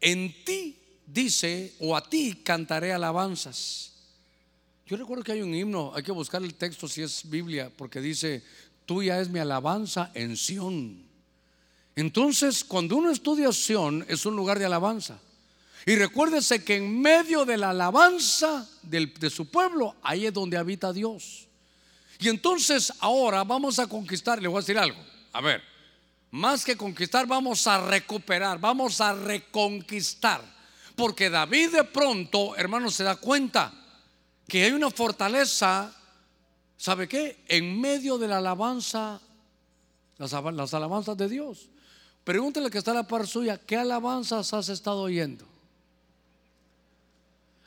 en ti dice, o a ti cantaré alabanzas. Yo recuerdo que hay un himno, hay que buscar el texto si es Biblia, porque dice, tuya es mi alabanza en Sión. Entonces, cuando uno estudia Sión, es un lugar de alabanza. Y recuérdese que en medio de la alabanza de su pueblo, ahí es donde habita Dios. Y entonces ahora vamos a conquistar, le voy a decir algo. A ver, más que conquistar, vamos a recuperar, vamos a reconquistar. Porque David de pronto, hermano, se da cuenta que hay una fortaleza, ¿sabe qué? En medio de la alabanza, las, alabanzas de Dios. Pregúntele que está a la par suya, ¿qué alabanzas has estado oyendo?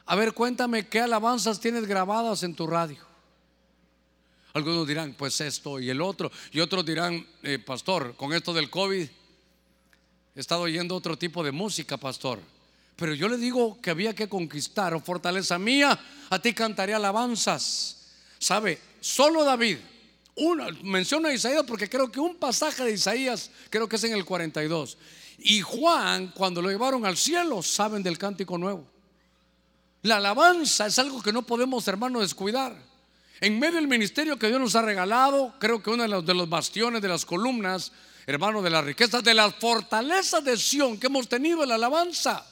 A ver, cuéntame qué alabanzas tienes grabadas en tu radio. Algunos dirán, pues esto y el otro. Y otros dirán, eh, pastor, con esto del COVID, he estado oyendo otro tipo de música, pastor. Pero yo le digo que había que conquistar, fortaleza mía, a ti cantaré alabanzas. ¿Sabe? Solo David, una, menciona a Isaías porque creo que un pasaje de Isaías, creo que es en el 42. Y Juan, cuando lo llevaron al cielo, saben del cántico nuevo. La alabanza es algo que no podemos, hermano, descuidar. En medio del ministerio que Dios nos ha regalado, creo que uno de los, de los bastiones, de las columnas, hermano, de las riquezas, de las fortalezas de Sión que hemos tenido en la alabanza.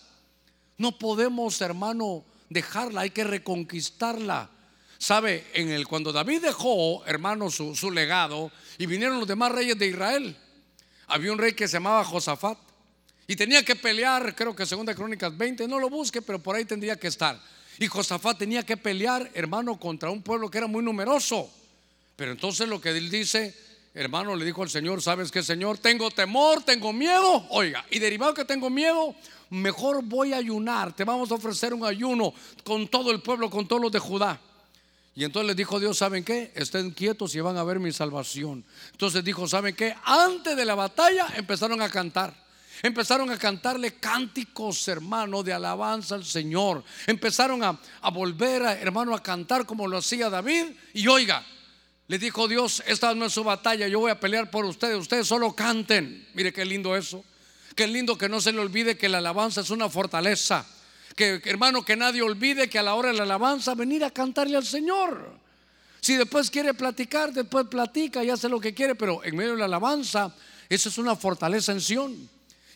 No podemos, hermano, dejarla, hay que reconquistarla. Sabe, en el cuando David dejó, hermano, su, su legado y vinieron los demás reyes de Israel, había un rey que se llamaba Josafat. Y tenía que pelear, creo que segunda Crónicas 20, no lo busque, pero por ahí tendría que estar. Y Josafat tenía que pelear, hermano, contra un pueblo que era muy numeroso. Pero entonces lo que él dice, hermano, le dijo al Señor, ¿sabes qué, Señor? Tengo temor, tengo miedo. Oiga, y derivado que tengo miedo, mejor voy a ayunar. Te vamos a ofrecer un ayuno con todo el pueblo, con todos los de Judá. Y entonces le dijo Dios, ¿saben qué? Estén quietos y van a ver mi salvación. Entonces dijo, ¿saben qué? Antes de la batalla empezaron a cantar. Empezaron a cantarle cánticos, hermano, de alabanza al Señor. Empezaron a, volver, hermano, a cantar como lo hacía David. Y oiga, le dijo Dios, esta no es su batalla, yo voy a pelear por ustedes, ustedes solo canten. Mire qué lindo eso. Qué lindo que no se le olvide que la alabanza es una fortaleza. Que hermano, que nadie olvide que a la hora de la alabanza venir a cantarle al Señor. Si después quiere platicar, después platica y hace lo que quiere, pero en medio de la alabanza, eso es una fortaleza en Sión.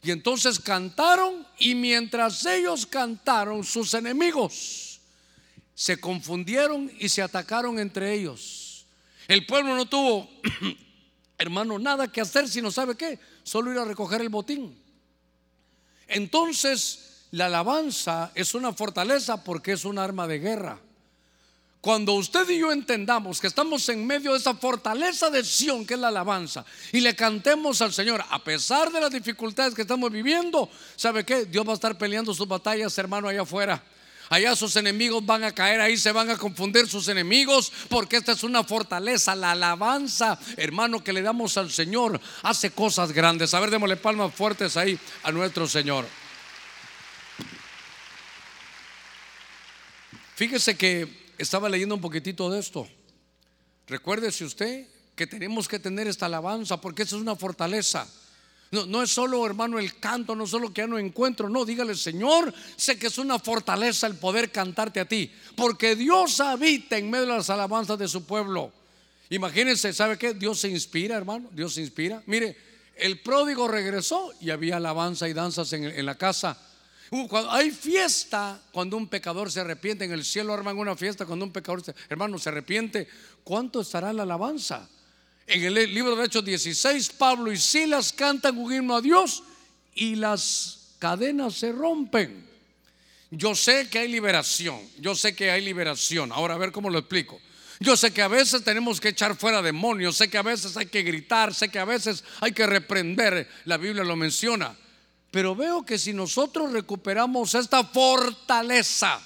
Y entonces cantaron y mientras ellos cantaron, sus enemigos se confundieron y se atacaron entre ellos. El pueblo no tuvo, hermano, nada que hacer, sino sabe qué, solo ir a recoger el botín. Entonces, la alabanza es una fortaleza porque es un arma de guerra. Cuando usted y yo entendamos que estamos en medio de esa fortaleza de Sión que es la alabanza y le cantemos al Señor a pesar de las dificultades que estamos viviendo, ¿sabe qué? Dios va a estar peleando sus batallas, hermano, allá afuera. Allá sus enemigos van a caer, ahí se van a confundir sus enemigos, porque esta es una fortaleza. La alabanza, hermano, que le damos al Señor hace cosas grandes. A ver, démosle palmas fuertes ahí a nuestro Señor. Fíjese que estaba leyendo un poquitito de esto. Recuérdese usted que tenemos que tener esta alabanza porque esa es una fortaleza. No, no, es solo, hermano, el canto, no solo que ya no encuentro, no, dígale, Señor, sé que es una fortaleza el poder cantarte a ti, porque Dios habita en medio de las alabanzas de su pueblo. Imagínense, ¿sabe qué? Dios se inspira, hermano, Dios se inspira. Mire, el pródigo regresó y había alabanza y danzas en la casa. Cuando hay fiesta cuando un pecador se arrepiente. En el cielo arman una fiesta cuando un pecador, hermano, se arrepiente. ¿Cuánto estará la alabanza? En el libro de Hechos 16, Pablo y Silas cantan un himno a Dios y las cadenas se rompen. Yo sé que hay liberación, yo sé que hay liberación. Ahora a ver cómo lo explico. Yo sé que a veces tenemos que echar fuera demonios, sé que a veces hay que gritar, sé que a veces hay que reprender, la Biblia lo menciona. Pero veo que si nosotros recuperamos esta fortaleza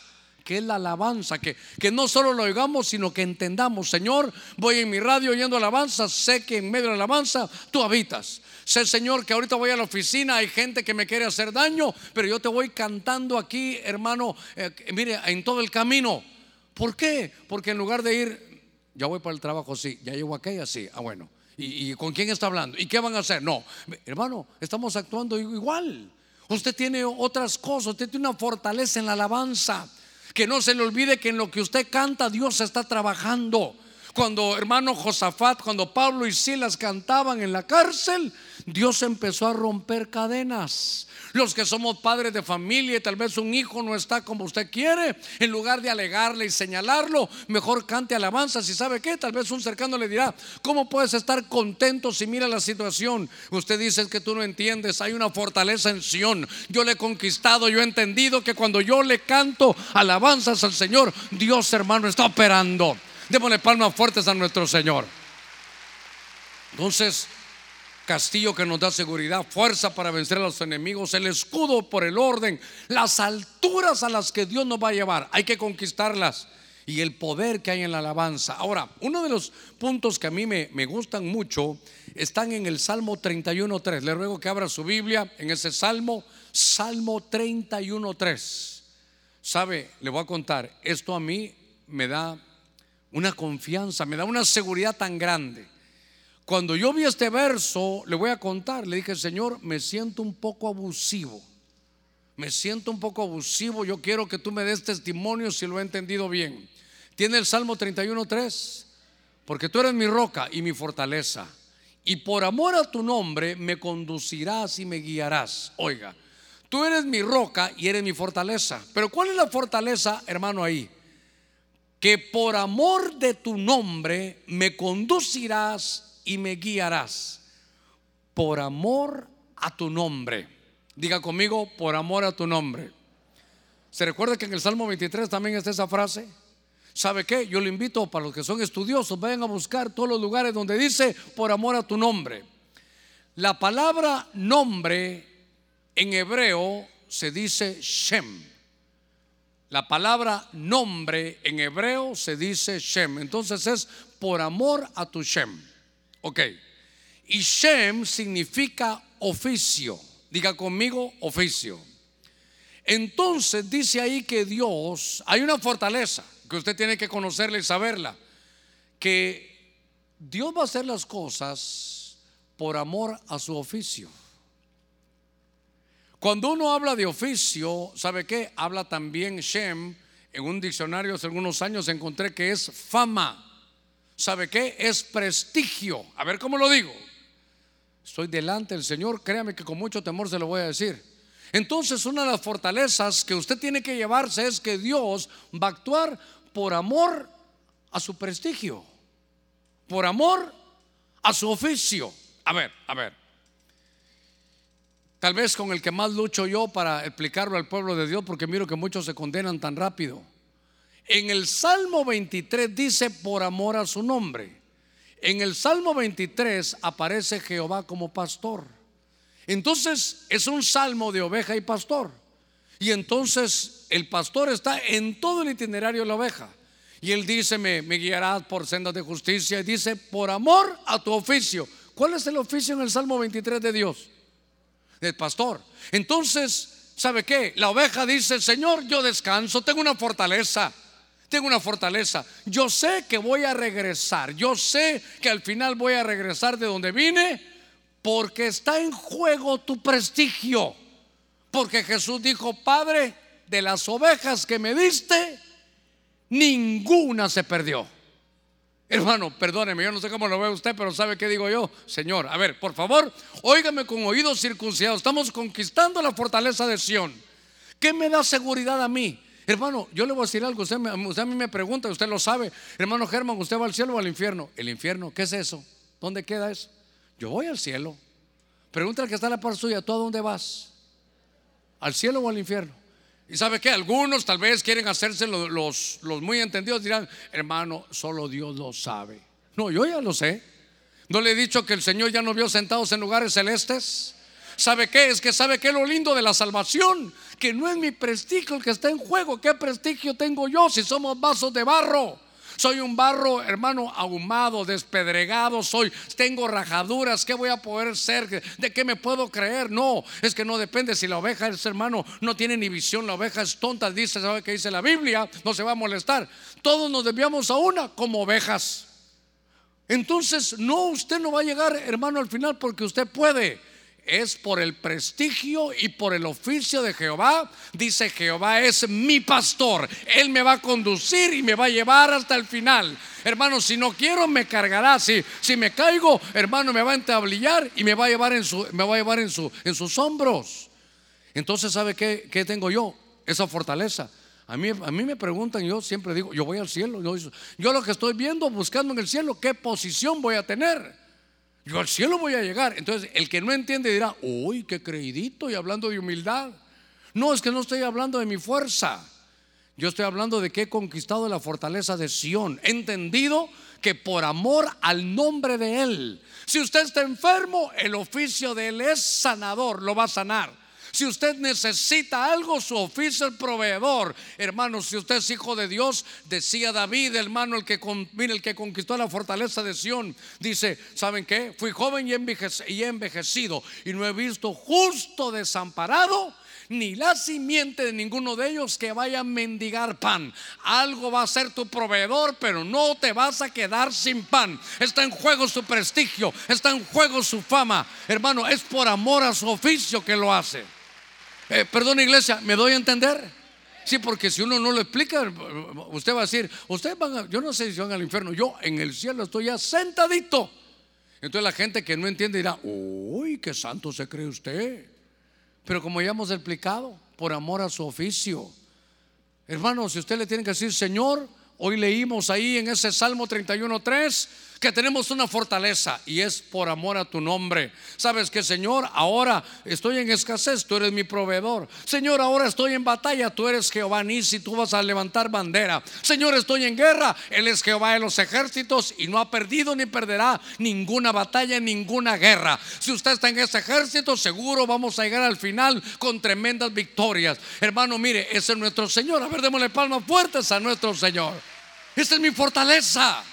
que es la alabanza, que, que no solo lo oigamos, sino que entendamos, Señor, voy en mi radio oyendo alabanza, sé que en medio de la alabanza tú habitas. Sé, Señor, que ahorita voy a la oficina, hay gente que me quiere hacer daño, pero yo te voy cantando aquí, hermano, eh, mire, en todo el camino. ¿Por qué? Porque en lugar de ir, ya voy para el trabajo, sí, ya llego aquella, sí, ah, bueno. ¿Y, ¿Y con quién está hablando? ¿Y qué van a hacer? No, hermano, estamos actuando igual. Usted tiene otras cosas, usted tiene una fortaleza en la alabanza. Que no se le olvide que en lo que usted canta Dios está trabajando. Cuando hermano Josafat, cuando Pablo y Silas cantaban en la cárcel, Dios empezó a romper cadenas. Los que somos padres de familia y tal vez un hijo no está como usted quiere, en lugar de alegarle y señalarlo, mejor cante alabanza. Si sabe que tal vez un cercano le dirá, ¿cómo puedes estar contento si mira la situación? Usted dice que tú no entiendes, hay una fortaleza en Sion. Yo le he conquistado, yo he entendido que cuando yo le canto alabanzas al Señor, Dios hermano está operando. Démosle palmas fuertes a nuestro Señor. Entonces, castillo que nos da seguridad, fuerza para vencer a los enemigos, el escudo por el orden, las alturas a las que Dios nos va a llevar, hay que conquistarlas y el poder que hay en la alabanza. Ahora, uno de los puntos que a mí me, me gustan mucho están en el Salmo 31.3. Le ruego que abra su Biblia en ese Salmo, Salmo 31.3. ¿Sabe? Le voy a contar, esto a mí me da una confianza, me da una seguridad tan grande. Cuando yo vi este verso, le voy a contar, le dije, Señor, me siento un poco abusivo. Me siento un poco abusivo, yo quiero que tú me des testimonio si lo he entendido bien. Tiene el Salmo 31.3, porque tú eres mi roca y mi fortaleza. Y por amor a tu nombre me conducirás y me guiarás. Oiga, tú eres mi roca y eres mi fortaleza. Pero ¿cuál es la fortaleza, hermano, ahí? que por amor de tu nombre me conducirás y me guiarás. Por amor a tu nombre. Diga conmigo, por amor a tu nombre. ¿Se recuerda que en el Salmo 23 también está esa frase? ¿Sabe qué? Yo le invito para los que son estudiosos, vayan a buscar todos los lugares donde dice por amor a tu nombre. La palabra nombre en hebreo se dice Shem. La palabra nombre en hebreo se dice Shem. Entonces es por amor a tu Shem. Ok. Y Shem significa oficio. Diga conmigo oficio. Entonces dice ahí que Dios, hay una fortaleza que usted tiene que conocerla y saberla. Que Dios va a hacer las cosas por amor a su oficio. Cuando uno habla de oficio, ¿sabe qué? Habla también Shem. En un diccionario hace algunos años encontré que es fama. ¿Sabe qué? Es prestigio. A ver cómo lo digo. Estoy delante del Señor, créame que con mucho temor se lo voy a decir. Entonces, una de las fortalezas que usted tiene que llevarse es que Dios va a actuar por amor a su prestigio, por amor a su oficio. A ver, a ver. Tal vez con el que más lucho yo para explicarlo al pueblo de Dios, porque miro que muchos se condenan tan rápido. En el Salmo 23 dice por amor a su nombre. En el Salmo 23 aparece Jehová como pastor. Entonces es un salmo de oveja y pastor. Y entonces el pastor está en todo el itinerario de la oveja. Y él dice, me, me guiarás por sendas de justicia. Y dice, por amor a tu oficio. ¿Cuál es el oficio en el Salmo 23 de Dios? del pastor. Entonces, ¿sabe qué? La oveja dice, Señor, yo descanso, tengo una fortaleza. Tengo una fortaleza. Yo sé que voy a regresar. Yo sé que al final voy a regresar de donde vine porque está en juego tu prestigio. Porque Jesús dijo, Padre, de las ovejas que me diste, ninguna se perdió. Hermano, perdóneme, yo no sé cómo lo ve usted, pero ¿sabe qué digo yo? Señor, a ver, por favor, óigame con oídos circuncidados. Estamos conquistando la fortaleza de Sión. ¿Qué me da seguridad a mí? Hermano, yo le voy a decir algo. Usted, usted a mí me pregunta, usted lo sabe. Hermano Germán, ¿usted va al cielo o al infierno? El infierno, ¿qué es eso? ¿Dónde queda eso? Yo voy al cielo. Pregúntale que está la par suya, ¿tú a dónde vas? ¿Al cielo o al infierno? Y sabe que algunos tal vez quieren hacerse los, los, muy entendidos, dirán, hermano, solo Dios lo sabe. No, yo ya lo sé. ¿No le he dicho que el Señor ya nos vio sentados en lugares celestes? ¿Sabe qué? Es que sabe qué es lo lindo de la salvación, que no es mi prestigio el que está en juego. ¿Qué prestigio tengo yo si somos vasos de barro? Soy un barro, hermano, ahumado, despedregado, soy, tengo rajaduras, ¿qué voy a poder ser? ¿De qué me puedo creer? No, es que no depende si la oveja es hermano, no tiene ni visión, la oveja es tonta, dice, ¿sabe qué dice la Biblia? No se va a molestar. Todos nos desviamos a una como ovejas. Entonces, no, usted no va a llegar, hermano, al final porque usted puede es por el prestigio y por el oficio de Jehová. Dice Jehová es mi pastor. Él me va a conducir y me va a llevar hasta el final. Hermano, si no quiero, me cargará. Si, si me caigo, hermano, me va a entablillar y me va a llevar en, su, me va a llevar en, su, en sus hombros. Entonces, ¿sabe qué, qué tengo yo? Esa fortaleza. A mí, a mí me preguntan, yo siempre digo, yo voy al cielo. Yo, yo lo que estoy viendo, buscando en el cielo, ¿qué posición voy a tener? Yo al cielo voy a llegar. Entonces, el que no entiende dirá, uy, qué creidito y hablando de humildad. No, es que no estoy hablando de mi fuerza. Yo estoy hablando de que he conquistado la fortaleza de Sión. He entendido que por amor al nombre de Él, si usted está enfermo, el oficio de Él es sanador, lo va a sanar. Si usted necesita algo, su oficio es proveedor. Hermano, si usted es hijo de Dios, decía David, hermano, el que, el que conquistó la fortaleza de Sión, dice, ¿saben qué? Fui joven y, y envejecido y no he visto justo desamparado ni la simiente de ninguno de ellos que vaya a mendigar pan. Algo va a ser tu proveedor, pero no te vas a quedar sin pan. Está en juego su prestigio, está en juego su fama. Hermano, es por amor a su oficio que lo hace. Eh, perdón iglesia, ¿me doy a entender? Sí, porque si uno no lo explica, usted va a decir, ustedes van a, yo no sé si van al infierno, yo en el cielo estoy ya sentadito. Entonces la gente que no entiende dirá, uy, qué santo se cree usted. Pero como ya hemos explicado, por amor a su oficio. Hermano, si usted le tiene que decir, Señor, hoy leímos ahí en ese Salmo 31.3, que tenemos una fortaleza y es por amor a tu nombre. Sabes que Señor, ahora estoy en escasez, tú eres mi proveedor. Señor, ahora estoy en batalla, tú eres Jehová Nisi, tú vas a levantar bandera. Señor, estoy en guerra, Él es Jehová de los ejércitos y no ha perdido ni perderá ninguna batalla, ninguna guerra. Si usted está en ese ejército, seguro vamos a llegar al final con tremendas victorias. Hermano, mire, ese es nuestro Señor. A ver, démosle palmas fuertes a nuestro Señor. Esta es mi fortaleza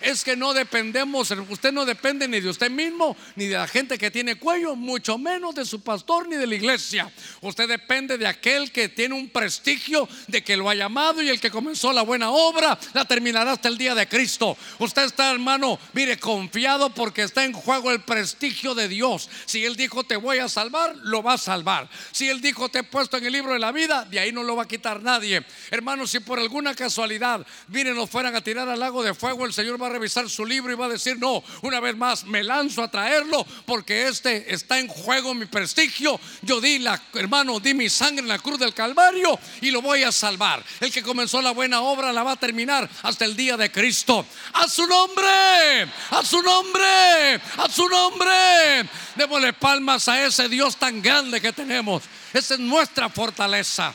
es que no dependemos, usted no depende ni de usted mismo, ni de la gente que tiene cuello, mucho menos de su pastor ni de la iglesia. Usted depende de aquel que tiene un prestigio de que lo ha llamado y el que comenzó la buena obra la terminará hasta el día de Cristo. Usted está, hermano, mire, confiado porque está en juego el prestigio de Dios. Si Él dijo te voy a salvar, lo va a salvar. Si Él dijo te he puesto en el libro de la vida, de ahí no lo va a quitar nadie. Hermano, si por alguna casualidad, miren, nos fueran a tirar al lago de fuego, el Señor va revisar su libro y va a decir, no, una vez más me lanzo a traerlo porque este está en juego mi prestigio. Yo di la, hermano, di mi sangre en la cruz del Calvario y lo voy a salvar. El que comenzó la buena obra la va a terminar hasta el día de Cristo. A su nombre, a su nombre, a su nombre. Démosle palmas a ese Dios tan grande que tenemos. Esa es nuestra fortaleza.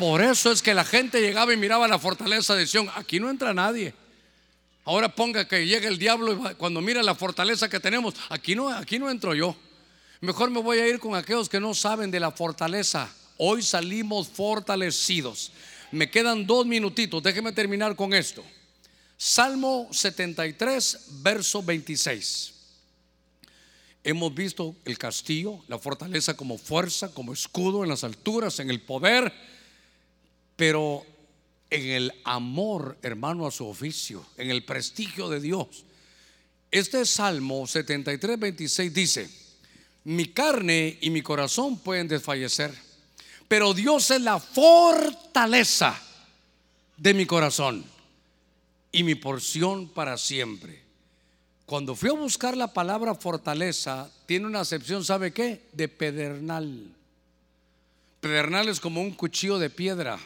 Por eso es que la gente llegaba y miraba la fortaleza de Sion. Aquí no entra nadie. Ahora ponga que llegue el diablo y cuando mira la fortaleza que tenemos, aquí no, aquí no entro yo. Mejor me voy a ir con aquellos que no saben de la fortaleza. Hoy salimos fortalecidos. Me quedan dos minutitos. Déjeme terminar con esto. Salmo 73, verso 26. Hemos visto el castillo, la fortaleza como fuerza, como escudo en las alturas, en el poder pero en el amor, hermano, a su oficio, en el prestigio de Dios. Este Salmo 73, 26 dice, mi carne y mi corazón pueden desfallecer, pero Dios es la fortaleza de mi corazón y mi porción para siempre. Cuando fui a buscar la palabra fortaleza, tiene una acepción, ¿sabe qué? De pedernal. Pedernal es como un cuchillo de piedra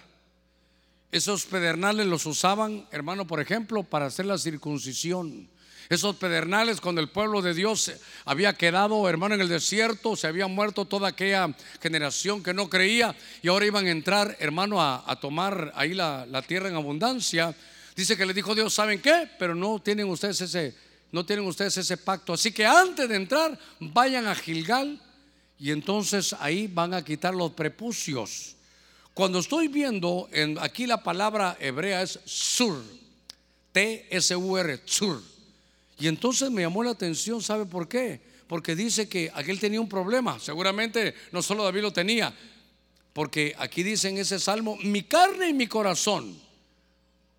esos pedernales los usaban, hermano, por ejemplo, para hacer la circuncisión. Esos pedernales cuando el pueblo de Dios había quedado, hermano, en el desierto, se había muerto toda aquella generación que no creía y ahora iban a entrar, hermano, a, tomar ahí la, la, tierra en abundancia. Dice que le dijo Dios, ¿saben qué? Pero no tienen ustedes ese, no tienen ustedes ese pacto. Así que antes de entrar, vayan a Gilgal y entonces ahí van a quitar los prepucios. Cuando estoy viendo en, aquí la palabra hebrea es sur, T-S-U-R, sur. Y entonces me llamó la atención, ¿sabe por qué? Porque dice que aquel tenía un problema. Seguramente no solo David lo tenía, porque aquí dice en ese salmo, mi carne y mi corazón.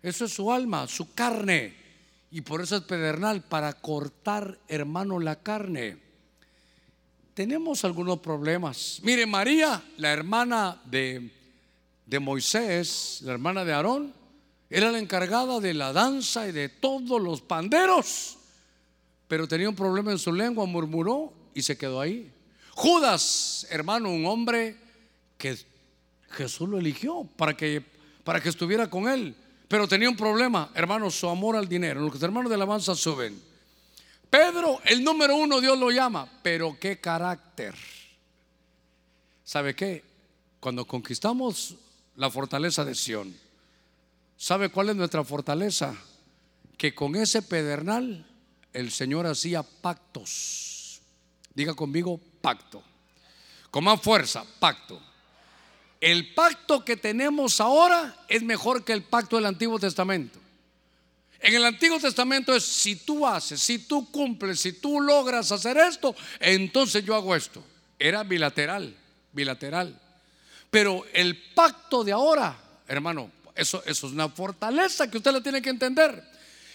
Eso es su alma, su carne. Y por eso es pedernal, para cortar, hermano, la carne. Tenemos algunos problemas. Mire, María, la hermana de, de Moisés, la hermana de Aarón, era la encargada de la danza y de todos los panderos. Pero tenía un problema en su lengua, murmuró y se quedó ahí. Judas, hermano, un hombre que Jesús lo eligió para que, para que estuviera con él. Pero tenía un problema, hermano, su amor al dinero. Los hermanos de alabanza suben. Pedro, el número uno, Dios lo llama. Pero qué carácter. ¿Sabe qué? Cuando conquistamos la fortaleza de Sión, ¿sabe cuál es nuestra fortaleza? Que con ese pedernal el Señor hacía pactos. Diga conmigo, pacto. Con más fuerza, pacto. El pacto que tenemos ahora es mejor que el pacto del Antiguo Testamento. En el Antiguo Testamento es si tú haces, si tú cumples, si tú logras hacer esto, entonces yo hago esto. Era bilateral, bilateral. Pero el pacto de ahora, hermano, eso, es una fortaleza que usted la tiene que entender.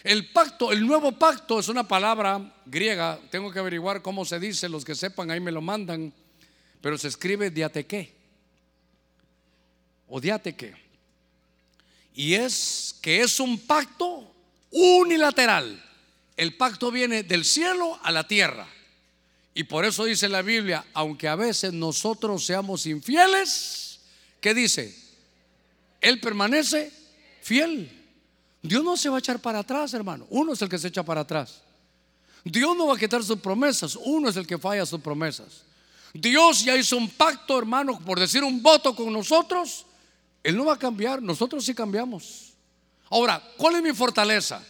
El pacto, el nuevo pacto es una palabra griega, tengo que averiguar cómo se dice, los que sepan ahí me lo mandan, pero se escribe diateque o diateque. Y es que es un pacto unilateral. El pacto viene del cielo a la tierra. Y por eso dice la Biblia, aunque a veces nosotros seamos infieles, ¿qué dice? Él permanece fiel. Dios no se va a echar para atrás, hermano. Uno es el que se echa para atrás. Dios no va a quitar sus promesas. Uno es el que falla sus promesas. Dios ya hizo un pacto, hermano, por decir un voto con nosotros. Él no va a cambiar. Nosotros sí cambiamos. Ahora, ¿cuál es mi fortaleza?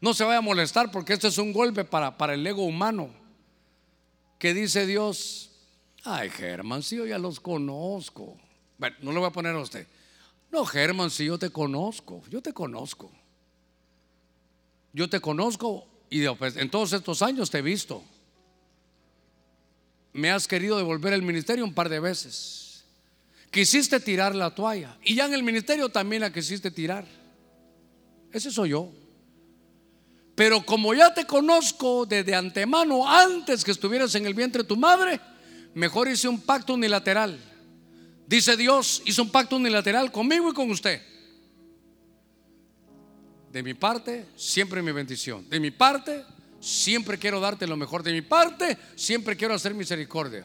No se vaya a molestar porque este es un golpe para, para el ego humano. Que dice Dios, ay Germán, si yo ya los conozco. Bueno, no lo voy a poner a usted. No, Germán, si yo te conozco, yo te conozco. Yo te conozco y pues, en todos estos años te he visto. Me has querido devolver el ministerio un par de veces. Quisiste tirar la toalla y ya en el ministerio también la quisiste tirar. Ese soy yo. Pero como ya te conozco desde antemano, antes que estuvieras en el vientre de tu madre, mejor hice un pacto unilateral. Dice Dios, hizo un pacto unilateral conmigo y con usted. De mi parte, siempre mi bendición. De mi parte, siempre quiero darte lo mejor. De mi parte, siempre quiero hacer misericordia.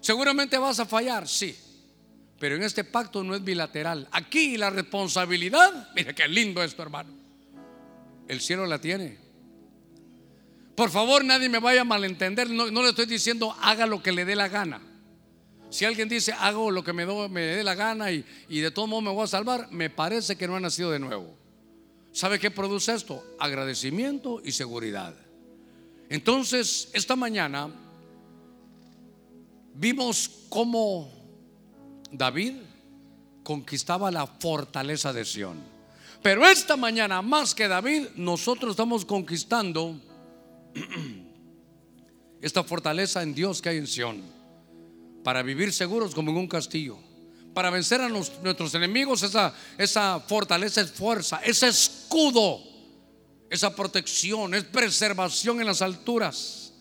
Seguramente vas a fallar, sí. Pero en este pacto no es bilateral. Aquí la responsabilidad, mire qué lindo esto, hermano. El cielo la tiene. Por favor, nadie me vaya a malentender. No, le estoy diciendo haga lo que le dé la gana. Si alguien dice, hago lo que me, me dé la gana y, y de todo modo me voy a salvar, me parece que no ha nacido de nuevo. ¿Sabe qué produce esto? Agradecimiento y seguridad. Entonces, esta mañana vimos cómo David conquistaba la fortaleza de Sión. Pero esta mañana, más que David, nosotros estamos conquistando esta fortaleza en Dios que hay en Sión para vivir seguros como en un castillo. Para vencer a nuestros enemigos, esa, esa fortaleza es fuerza, ese escudo, esa protección, es preservación en las alturas.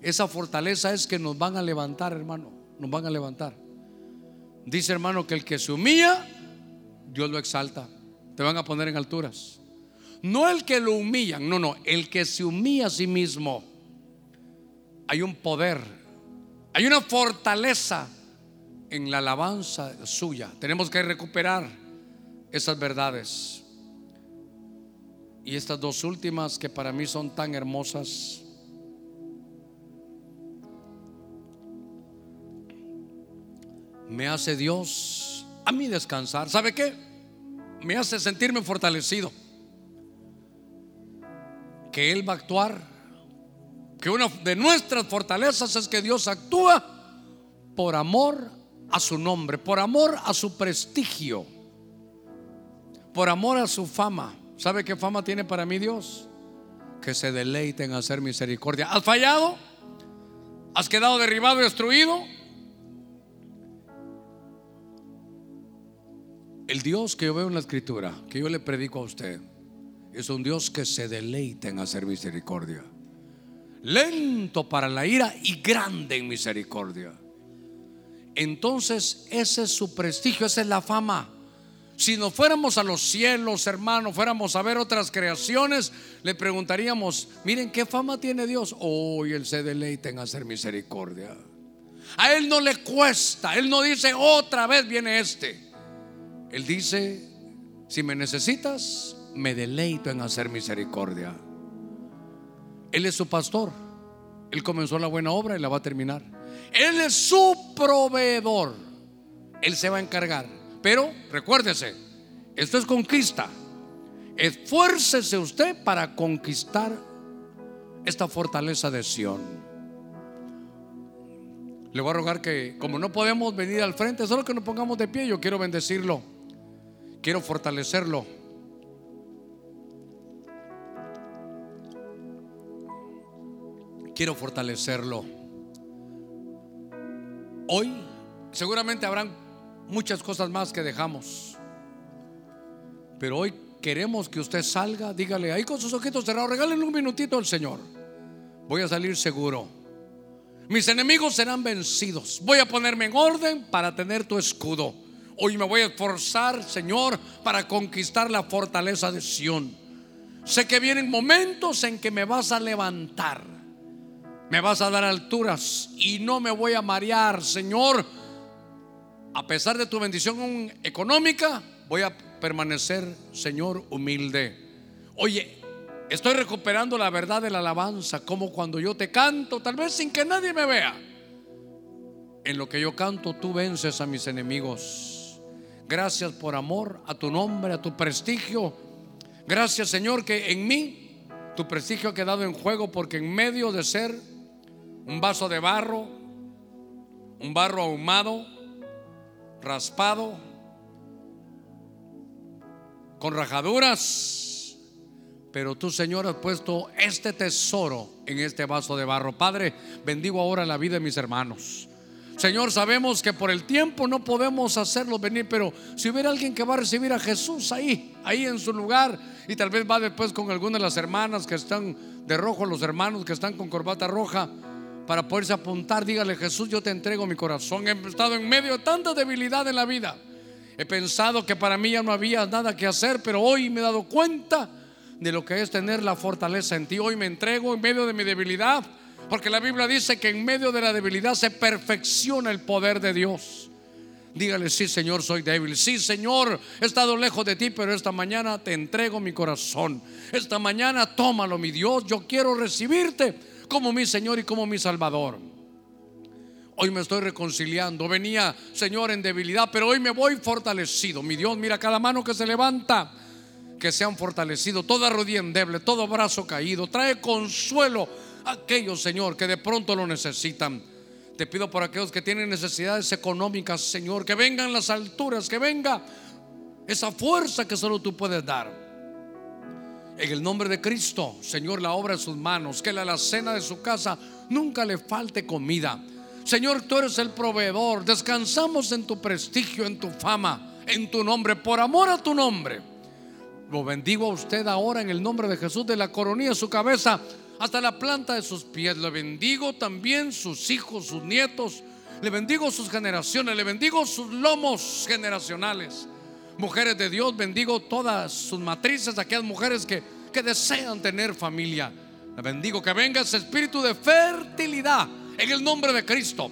Esa fortaleza es que nos van a levantar, hermano, nos van a levantar. Dice, hermano, que el que se humilla, Dios lo exalta. Te van a poner en alturas. No el que lo humillan, no, no, el que se humilla a sí mismo. Hay un poder hay una fortaleza en la alabanza suya. Tenemos que recuperar esas verdades. Y estas dos últimas que para mí son tan hermosas. Me hace Dios a mí descansar. ¿Sabe qué? Me hace sentirme fortalecido. que Él va a actuar, que una de nuestras fortalezas es que Dios actúa por amor a su nombre, por amor a su prestigio, por amor a su fama. ¿Sabe qué fama tiene para mí Dios? Que se deleite en hacer misericordia. ¿Has fallado? ¿Has quedado derribado y destruido? El Dios que yo veo en la escritura, que yo le predico a usted, es un Dios que se deleita en hacer misericordia. Lento para la ira y grande en misericordia. Entonces ese es su prestigio, esa es la fama. Si nos fuéramos a los cielos, hermano, fuéramos a ver otras creaciones, le preguntaríamos, miren qué fama tiene Dios. Hoy Él se deleita en hacer misericordia. A Él no le cuesta, Él no dice otra vez viene este. Él dice, si me necesitas, me deleito en hacer misericordia. Él es su pastor. Él comenzó la buena obra y la va a terminar. Él es su proveedor. Él se va a encargar. Pero recuérdese, esto es conquista. Esfuércese usted para conquistar esta fortaleza de Sión. Le voy a rogar que, como no podemos venir al frente, solo que nos pongamos de pie, yo quiero bendecirlo. Quiero fortalecerlo. Quiero fortalecerlo. Hoy seguramente habrán muchas cosas más que dejamos. Pero hoy queremos que usted salga, dígale ahí con sus ojitos cerrados, regálenle un minutito al Señor. Voy a salir seguro. Mis enemigos serán vencidos. Voy a ponerme en orden para tener tu escudo. Hoy me voy a esforzar, Señor, para conquistar la fortaleza de Sión. Sé que vienen momentos en que me vas a levantar. Me vas a dar alturas y no me voy a marear, Señor. A pesar de tu bendición económica, voy a permanecer, Señor, humilde. Oye, estoy recuperando la verdad de la alabanza, como cuando yo te canto, tal vez sin que nadie me vea. En lo que yo canto, tú vences a mis enemigos. Gracias por amor a tu nombre, a tu prestigio. Gracias Señor que en mí tu prestigio ha quedado en juego porque en medio de ser un vaso de barro, un barro ahumado, raspado, con rajaduras, pero tú Señor has puesto este tesoro en este vaso de barro. Padre, bendigo ahora la vida de mis hermanos. Señor, sabemos que por el tiempo no podemos hacerlo venir, pero si hubiera alguien que va a recibir a Jesús ahí, ahí en su lugar, y tal vez va después con algunas de las hermanas que están de rojo, los hermanos que están con corbata roja, para poderse apuntar, dígale Jesús, yo te entrego mi corazón. He estado en medio de tanta debilidad en la vida. He pensado que para mí ya no había nada que hacer, pero hoy me he dado cuenta de lo que es tener la fortaleza en ti. Hoy me entrego en medio de mi debilidad porque la Biblia dice que en medio de la debilidad se perfecciona el poder de Dios. Dígale, sí Señor, soy débil. Sí Señor, he estado lejos de ti, pero esta mañana te entrego mi corazón. Esta mañana tómalo, mi Dios. Yo quiero recibirte como mi Señor y como mi Salvador. Hoy me estoy reconciliando. Venía, Señor, en debilidad, pero hoy me voy fortalecido. Mi Dios, mira cada mano que se levanta. Que sean fortalecidos, toda rodilla endeble, todo brazo caído. Trae consuelo aquellos, Señor, que de pronto lo necesitan. Te pido por aquellos que tienen necesidades económicas, Señor, que vengan las alturas, que venga esa fuerza que solo tú puedes dar. En el nombre de Cristo, Señor, la obra de sus manos, que la cena de su casa nunca le falte comida. Señor, tú eres el proveedor. Descansamos en tu prestigio, en tu fama, en tu nombre, por amor a tu nombre. Lo bendigo a usted ahora en el nombre de Jesús de la coronilla de su cabeza hasta la planta de sus pies. Le bendigo también sus hijos, sus nietos. Le bendigo sus generaciones. Le bendigo sus lomos generacionales. Mujeres de Dios, bendigo todas sus matrices, aquellas mujeres que, que desean tener familia. Le bendigo que venga ese espíritu de fertilidad en el nombre de Cristo.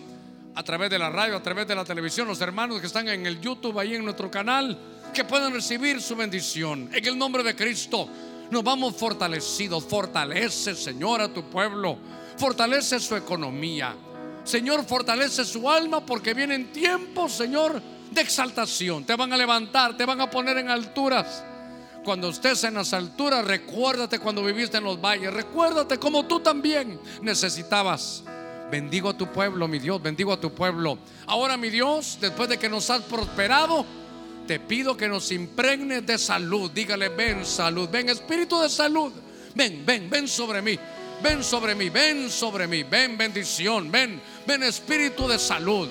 A través de la radio, a través de la televisión, los hermanos que están en el YouTube, ahí en nuestro canal, que puedan recibir su bendición. En el nombre de Cristo nos vamos fortalecidos. Fortalece, Señor, a tu pueblo. Fortalece su economía. Señor, fortalece su alma porque vienen tiempos, Señor, de exaltación. Te van a levantar, te van a poner en alturas. Cuando estés en las alturas, recuérdate cuando viviste en los valles. Recuérdate como tú también necesitabas. Bendigo a tu pueblo, mi Dios, bendigo a tu pueblo. Ahora, mi Dios, después de que nos has prosperado, te pido que nos impregnes de salud. Dígale, ven salud, ven espíritu de salud. Ven, ven, ven sobre mí. Ven sobre mí, ven sobre mí, ven bendición, ven, ven espíritu de salud.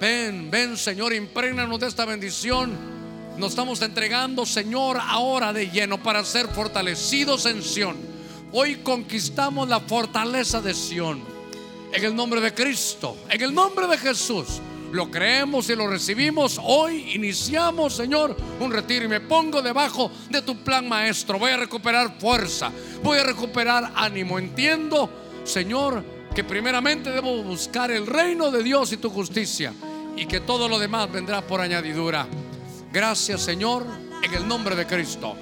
Ven, ven Señor, impregnanos de esta bendición. Nos estamos entregando, Señor, ahora de lleno para ser fortalecidos en Sión. Hoy conquistamos la fortaleza de Sión. En el nombre de Cristo, en el nombre de Jesús lo creemos y lo recibimos. Hoy iniciamos, Señor, un retiro y me pongo debajo de tu plan maestro. Voy a recuperar fuerza, voy a recuperar ánimo. Entiendo, Señor, que primeramente debo buscar el reino de Dios y tu justicia y que todo lo demás vendrá por añadidura. Gracias, Señor, en el nombre de Cristo.